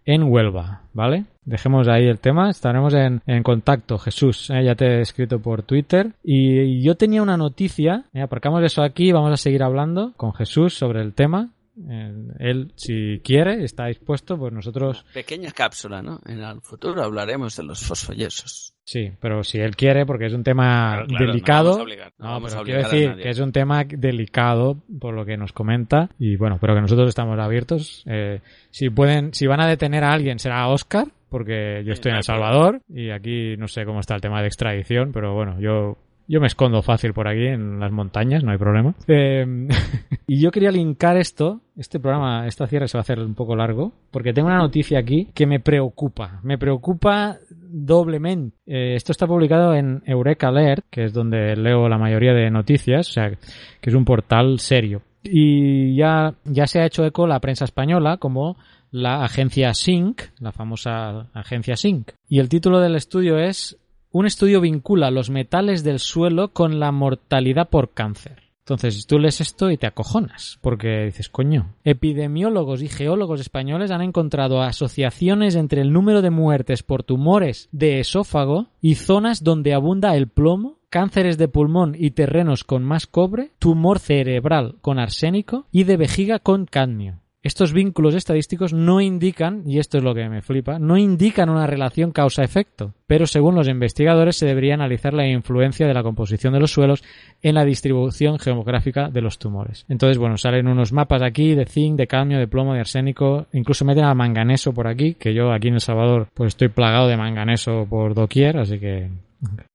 en Huelva, ¿vale? dejemos ahí el tema, estaremos en, en contacto. Jesús, eh, ya te he escrito por Twitter. Y yo tenía una noticia, eh, aparcamos eso aquí, vamos a seguir hablando con Jesús sobre el tema. Eh, él, si quiere, está dispuesto, pues nosotros... Pequeña cápsula, ¿no? En el futuro hablaremos de los fosfoyesos. Sí, pero si él quiere, porque es un tema Claro, claro, delicado. no vamos a obligar, no No, vamos pero a quiero a decir que es un tema delicado por lo que nos comenta y bueno, pero que nosotros estamos abiertos. Eh, si pueden, si van a detener a alguien será a Oscar, porque yo estoy en El Salvador y aquí no sé cómo está el tema de extradición, pero bueno, yo yo me escondo fácil por aquí en las montañas, no hay problema. Eh, [laughs] y yo quería linkar esto, este programa, esta cierre se va a hacer un poco largo, porque tengo una noticia aquí que me preocupa. Me preocupa doblemente. Eh, esto está publicado en Eureka Alert, que es donde leo la mayoría de noticias, o sea, que es un portal serio. Y ya, ya se ha hecho eco la prensa española como la agencia SYNC, la famosa agencia SYNC. Y el título del estudio es Un estudio vincula los metales del suelo con la mortalidad por cáncer. Entonces, tú lees esto y te acojonas, porque dices, coño, epidemiólogos y geólogos españoles han encontrado asociaciones entre el número de muertes por tumores de esófago y zonas donde abunda el plomo, cánceres de pulmón y terrenos con más cobre, tumor cerebral con arsénico y de vejiga con cadmio. Estos vínculos estadísticos no indican, y esto es lo que me flipa, no indican una relación causa-efecto, pero según los investigadores se debería analizar la influencia de la composición de los suelos en la distribución geográfica de los tumores. Entonces, bueno, salen unos mapas aquí de zinc, de cadmio, de plomo, de arsénico, incluso meten al manganeso por aquí, que yo aquí en El Salvador pues estoy plagado de manganeso por doquier, así que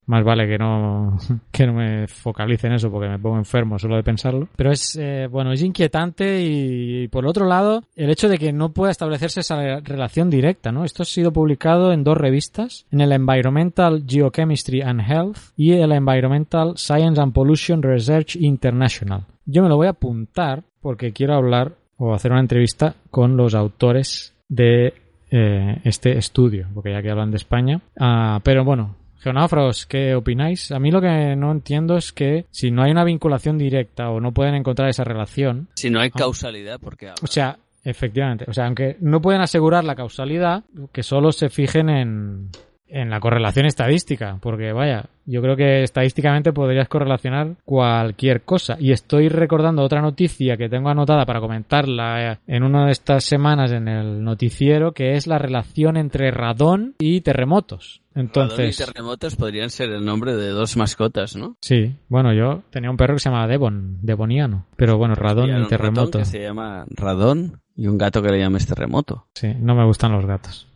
más vale que no, [laughs] que no me focalice en eso porque me pongo enfermo solo de pensarlo. Pero es, eh, bueno, es inquietante y, por otro lado, el hecho de que no pueda establecerse esa relación directa, ¿no? Esto ha sido publicado en dos revistas, en el Environmental Geochemistry and Health y el Environmental Science and Pollution Research International. Yo me lo voy a apuntar porque quiero hablar o hacer una entrevista con los autores de eh, este estudio, porque ya que hablan de España. Ah, pero bueno, Geonáufragos, ¿qué opináis? A mí lo que no entiendo es que si no hay una vinculación directa o no pueden encontrar esa relación, Si no hay causalidad, ¿por qué hablas? o sea, efectivamente, o sea, aunque no pueden asegurar la causalidad, que solo se fijen en, en la correlación estadística, porque vaya, yo creo que estadísticamente podrías correlacionar cualquier cosa. Y estoy recordando otra noticia que tengo anotada para comentarla eh, en una de estas semanas en el noticiero, que es la relación entre radón y terremotos. Entonces, Radón y terremotos podrían ser el nombre de dos mascotas, ¿no? sí, bueno, yo tenía un perro que se llamaba Devon, Devoniano, pero bueno, radón Y y un ratón terremoto. que se llama Radón y un gato que le llames Terremoto. Sí, no me gustan los gatos.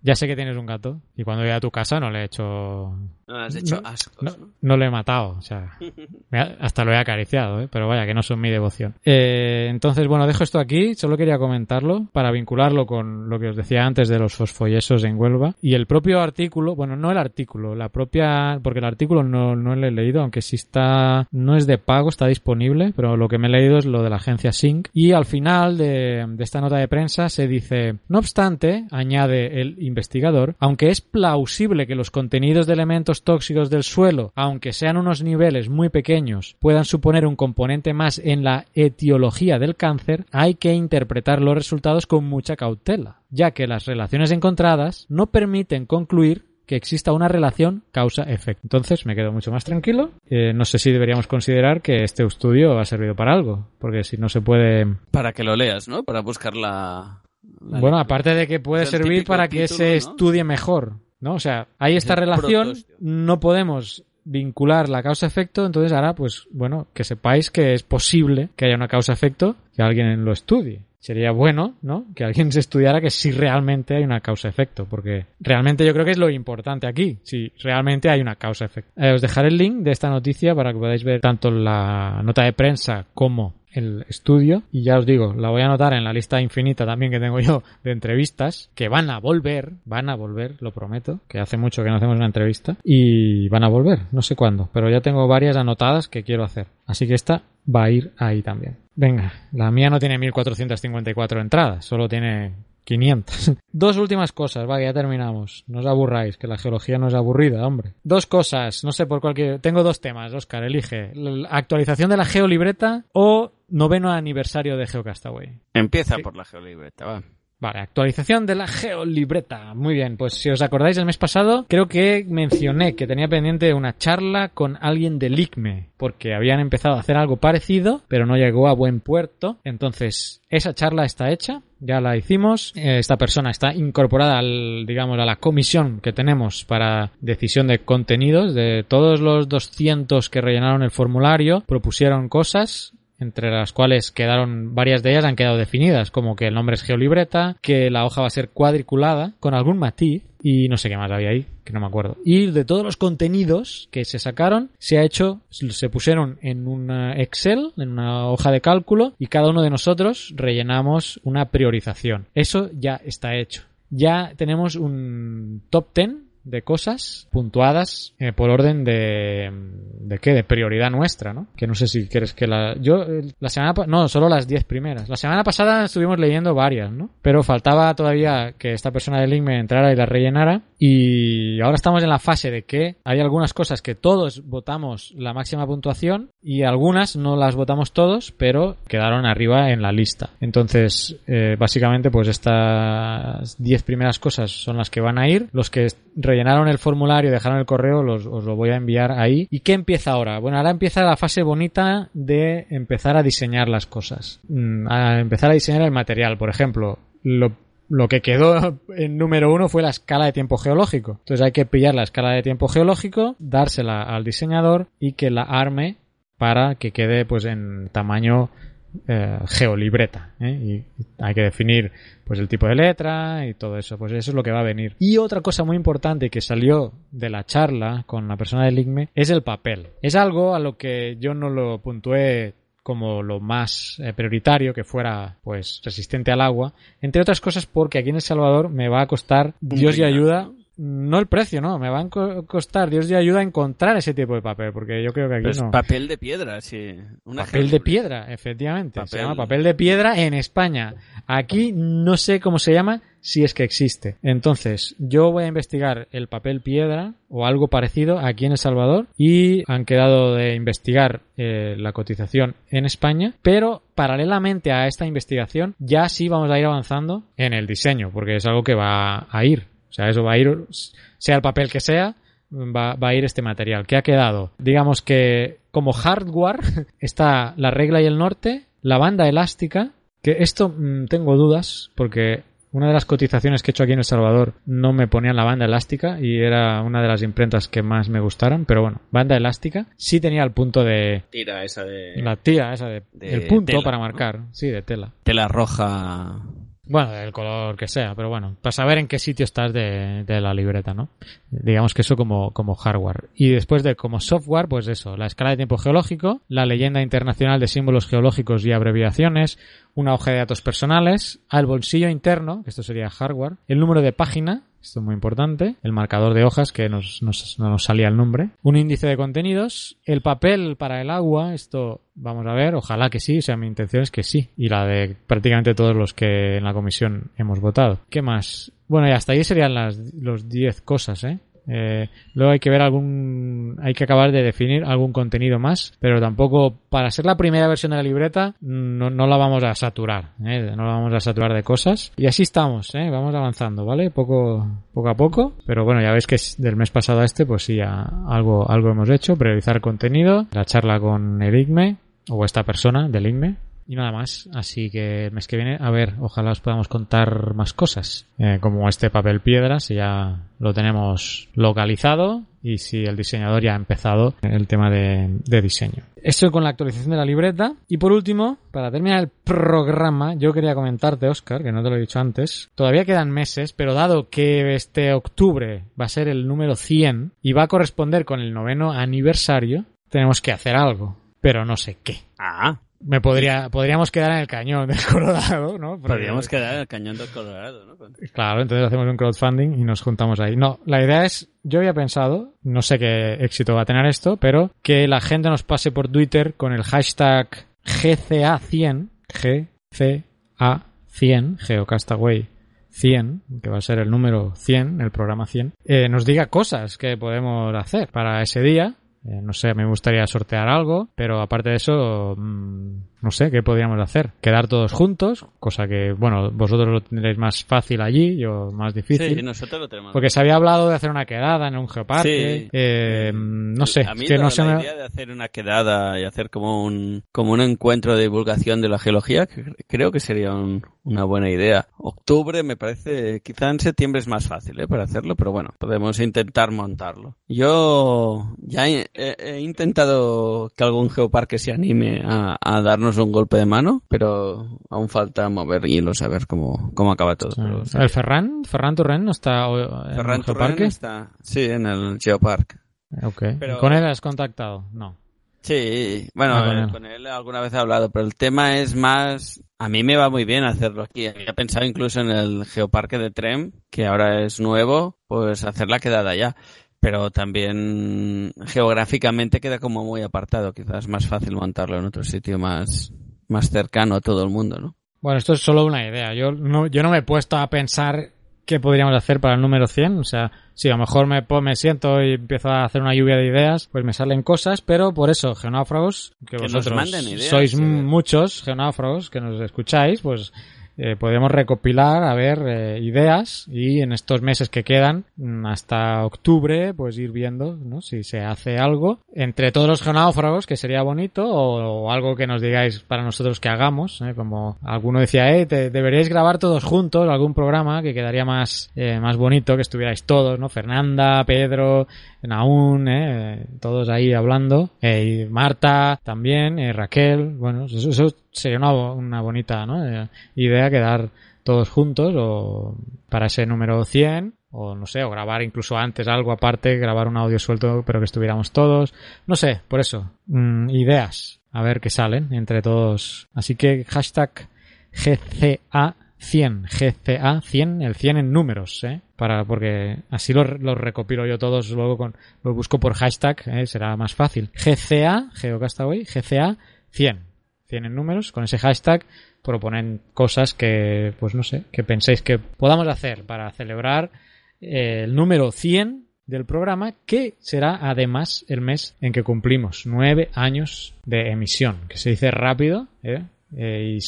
Ya sé que tienes un gato y cuando voy a tu casa no le he hecho... No, has hecho No, ascos, No, ¿no? no lo he matado, o sea, [laughs] hasta lo he acariciado, ¿eh? pero vaya, que no son mi devoción. Eh, entonces, bueno, dejo esto aquí, solo quería comentarlo para vincularlo con lo que os decía antes de los fosfoyesos en Huelva. Y el propio artículo, bueno, no el artículo, la propia, porque el artículo no, no lo he leído, aunque sí está, no es de pago, está disponible, pero lo que me he leído es lo de la agencia Sync. Y al final de, de esta nota de prensa se dice, no obstante, añade el investigador, aunque es plausible que los contenidos de elementos tóxicos del suelo, aunque sean unos niveles muy pequeños, puedan suponer un componente más en la etiología del cáncer, hay que interpretar los resultados con mucha cautela, ya que las relaciones encontradas no permiten concluir que exista una relación causa-efecto. Entonces me quedo mucho más tranquilo. Eh, no sé si deberíamos considerar que este estudio ha servido para algo, porque si no se puede Para que lo leas, ¿no? Para buscar la... bueno, aparte de que puede servir para que título, se ¿no? estudie mejor, ¿no? O sea, hay esta el relación, protostio. no podemos vincular la causa-efecto, entonces ahora, pues, bueno, que sepáis que es posible que haya una causa-efecto, que alguien lo estudie. Sería bueno, ¿no? Que alguien se estudiara que si realmente hay una causa-efecto, porque realmente yo creo que es lo importante aquí, si realmente hay una causa-efecto. Eh, os dejaré el link de esta noticia para que podáis ver tanto la nota de prensa como el estudio y ya os digo, la voy a anotar en la lista infinita también que tengo yo de entrevistas que van a volver, van a volver, lo prometo, que hace mucho que no hacemos una entrevista y van a volver, no sé cuándo, pero ya tengo varias anotadas que quiero hacer. Así que esta va a ir ahí también. Venga, la mía no tiene 1454 entradas, solo tiene 500. [laughs] Dos últimas cosas, va, ya terminamos. No os aburráis, que la geología no es aburrida, hombre. Dos cosas, no sé por cuál quiero- Tengo dos temas, Oscar, elige. La actualización de la geolibreta o noveno aniversario de Geocastaway. Empieza Sí. por la geolibreta, va. Vale, actualización de la geolibreta. Muy bien, pues si os acordáis el mes pasado, creo que mencioné que tenía pendiente una charla con alguien del ICME, porque habían empezado a hacer algo parecido, pero no llegó a buen puerto. Entonces, esa charla está hecha, ya la hicimos. Eh, Esta persona está incorporada al, digamos, a la comisión que tenemos para decisión de contenidos. De todos los 200 que rellenaron el formulario, propusieron cosas entre las cuales quedaron varias de ellas han quedado definidas, como que el nombre es geolibreta, que la hoja va a ser cuadriculada con algún matiz y no sé qué más había ahí, que no me acuerdo. Y de todos los contenidos que se sacaron, se ha hecho, se pusieron en un Excel, en una hoja de cálculo, y cada uno de nosotros rellenamos una priorización. Eso ya está hecho. Ya tenemos un top 10 de cosas puntuadas eh, por orden de de qué de prioridad nuestra no que no sé si quieres que la yo la semana no solo las 10 primeras. La semana pasada estuvimos leyendo varias no pero faltaba todavía que esta persona del link me entrara y la rellenara y ahora estamos en la fase de que hay algunas cosas que todos votamos la máxima puntuación y algunas no las votamos todos pero quedaron arriba en la lista. Entonces eh, básicamente pues estas 10 primeras cosas son las que van a ir. Los que rellenaron el formulario dejaron el correo los, os lo voy a enviar ahí. Y qué empieza ahora bueno ahora empieza la fase bonita de empezar a diseñar las cosas. Mm, a empezar a diseñar el material. Por ejemplo lo lo que quedó [laughs] en número uno fue la escala de tiempo geológico. Entonces hay que pillar la escala de tiempo geológico, dársela al diseñador y que la arme para que quede pues en tamaño eh, geolibreta. ¿eh? Y hay que definir pues el tipo de letra y todo eso. Pues eso es lo que va a venir. Y otra cosa muy importante que salió de la charla con la persona del ICME es el papel. Es algo a lo que yo no lo puntué como lo más eh, prioritario que fuera pues resistente al agua entre otras cosas porque aquí en El Salvador me va a costar Dios y ayuda no el precio no me va a co- costar Dios y ayuda encontrar ese tipo de papel porque yo creo que aquí Pues no papel de piedra, sí. Una Papel de piedra, efectivamente. Se Papel- llama papel de piedra en España. Aquí no sé cómo se llama, si es que existe. Entonces, yo voy a investigar el papel piedra o algo parecido aquí en El Salvador y han quedado de investigar eh, la cotización en España, pero paralelamente a esta investigación ya sí vamos a ir avanzando en el diseño, porque es algo que va a ir. O sea, eso va a ir, sea el papel que sea, va, va a ir este material. ¿Qué ha quedado? Digamos que como hardware [laughs] está la regla y el norte, la banda elástica, que esto mm, tengo dudas porque una de las cotizaciones que he hecho aquí en El Salvador no me ponían la banda elástica y era una de las imprentas que más me gustaron, pero bueno, banda elástica sí tenía el punto de Tira esa de... la tira esa de, de el punto tela, para ¿no? marcar, sí, de tela. Tela roja. Bueno, del color que sea, pero bueno, para saber en qué sitio estás de, de la libreta, ¿no? Digamos que eso como, como hardware. Y después de como software, pues eso, la escala de tiempo geológico, la leyenda internacional de símbolos geológicos y abreviaciones, una hoja de datos personales, al bolsillo interno, que esto sería hardware, el número de página, esto es muy importante, el marcador de hojas, que nos, nos- no nos salía el nombre, un índice de contenidos, el papel para el agua, esto vamos a ver, ojalá que sí, o sea, mi intención es que sí, y la de prácticamente todos los que en la comisión hemos votado. ¿Qué más? Bueno, y hasta ahí serían las los 10 cosas, ¿eh? Eh, luego hay que ver algún, hay que acabar de definir algún contenido más, pero tampoco para ser la primera versión de la libreta no, no la vamos a saturar, ¿eh? no la vamos a saturar de cosas y así estamos, ¿eh? vamos avanzando, ¿vale? Poco, poco a poco, pero bueno ya veis que del mes pasado a este, pues sí, ya algo, algo hemos hecho, priorizar contenido, la charla con el ICME o esta persona del ICME y nada más. Así que el mes que viene, a ver, ojalá os podamos contar más cosas. Eh, como este papel piedra, si ya lo tenemos localizado y si el diseñador ya ha empezado el tema de, de diseño. Esto con la actualización de la libreta. Y por último, para terminar el programa, yo quería comentarte, Oscar, que no te lo he dicho antes. Todavía quedan meses, pero dado que este octubre va a ser el número 100 y va a corresponder con el noveno aniversario, tenemos que hacer algo. Pero no sé qué. Ah, Me podría, podríamos quedar en el cañón del [laughs] Colorado, ¿no? Porque- podríamos quedar en el cañón del Colorado, ¿no? Claro, entonces hacemos un crowdfunding y nos juntamos ahí. No, la idea es, yo había pensado, no sé qué éxito va a tener esto, pero que la gente nos pase por Twitter con el hashtag GCA100, GCA100, Geocastaway 100, que va a ser el número 100, el programa 100, eh, nos diga cosas que podemos hacer para ese día. Eh, no sé, me gustaría sortear algo, pero aparte de eso, mm, no sé, ¿qué podríamos hacer? Quedar todos juntos, cosa que, bueno, vosotros lo tendréis más fácil allí, yo más difícil. Sí, nosotros lo tenemos. Porque se había hablado de hacer una quedada en un geoparque. Sí. eh, no sé, A mí que la, no se la me- idea de hacer una quedada y hacer como un, como un encuentro de divulgación de la geología, que creo que sería un- una buena idea. Octubre me parece, quizá en septiembre es más fácil ¿eh? para hacerlo, pero bueno, podemos intentar montarlo. Yo ya he, he- he intentado que algún geoparque se anime a, a darnos un golpe de mano, pero aún falta mover hilos a ver cómo, cómo acaba todo. Pero sí. ¿El Ferran? ¿Ferran Torrent no está o- en Ferran el geoparque? Está, sí, en el Geopark. Ok. Pero- ¿Con él has contactado? No. Sí, bueno, Ah, con él. con él alguna vez he hablado, pero el tema es más... A mí me va muy bien hacerlo aquí. Había pensado incluso en el Geoparque de Trem, que ahora es nuevo, pues hacer la quedada ya. Pero también geográficamente queda como muy apartado. Quizás es más fácil montarlo en otro sitio más, más cercano a todo el mundo, ¿no? Bueno, esto es solo una idea. Yo no, yo no me he puesto a pensar qué podríamos hacer para el número 100. O sea, si a lo mejor me, po- me siento y empiezo a hacer una lluvia de ideas, pues me salen cosas, pero por eso, geonáufragos, que, Que nos vosotros manden ideas, sois ver. muchos geonáufragos que nos escucháis, pues eh, podemos recopilar, a ver, eh, ideas y en estos meses que quedan, mm, hasta octubre, pues ir viendo, ¿no? Si se hace algo entre todos los geonáufragos, que sería bonito, o, algo que nos digáis para nosotros que hagamos, ¿eh? Como alguno decía, eh, te- deberíais grabar todos juntos algún programa que quedaría más, eh, más bonito, que estuvierais todos, ¿no? Fernanda, Pedro, Naún, ¿eh? Todos ahí hablando, eh, y Marta también, eh, Raquel, bueno, eso, eso sería una, una bonita, ¿no? Eh, idea quedar todos juntos o para ese número 100 o no sé, o grabar incluso antes algo aparte, grabar un audio suelto pero que estuviéramos todos, no sé, por eso, mm, ideas, a ver qué salen entre todos. Así que hashtag GCA 100, GCA 100, el 100 en números, ¿eh? Para, porque así los lo recopilo yo todos, luego con, lo busco por hashtag, ¿eh? será más fácil. GCA, Geocastaway, GCA 100, 100 en números, con ese hashtag proponen cosas que, pues no sé, que penséis que podamos hacer para celebrar eh, el número 100 del programa, que será además el mes en que cumplimos nueve años de emisión, que se dice rápido, ¿eh? Eh, y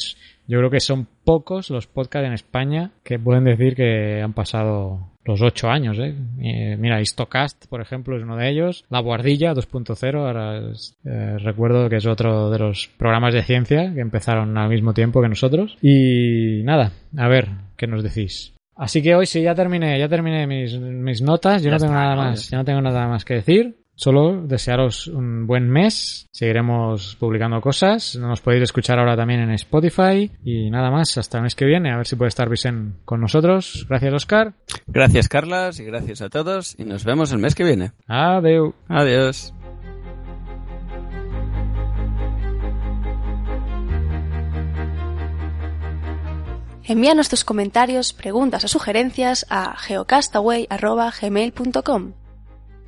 yo creo que son pocos los podcasts en España que pueden decir que han pasado los ocho años, ¿eh? Eh, mira, Histocast, por ejemplo, es uno de ellos. La Guardilla 2.0, ahora es- eh, recuerdo que es otro de los programas de ciencia que empezaron al mismo tiempo que nosotros. Y nada, a ver, ¿qué nos decís? Así que hoy sí, ya terminé, ya terminé mis, mis notas. Yo Ya no tengo está, nada más, ya no tengo nada más que decir. Solo desearos un buen mes. Seguiremos publicando cosas. Nos podéis escuchar ahora también en Spotify. Y nada más, hasta el mes que viene. A ver si puede estar Vicen con nosotros. Gracias, Oscar. Gracias, Carlas, y gracias a todos, y nos vemos el mes que viene. Adeu. Adiós. Envíanos tus comentarios, preguntas o sugerencias a geocastaway.gmail.com.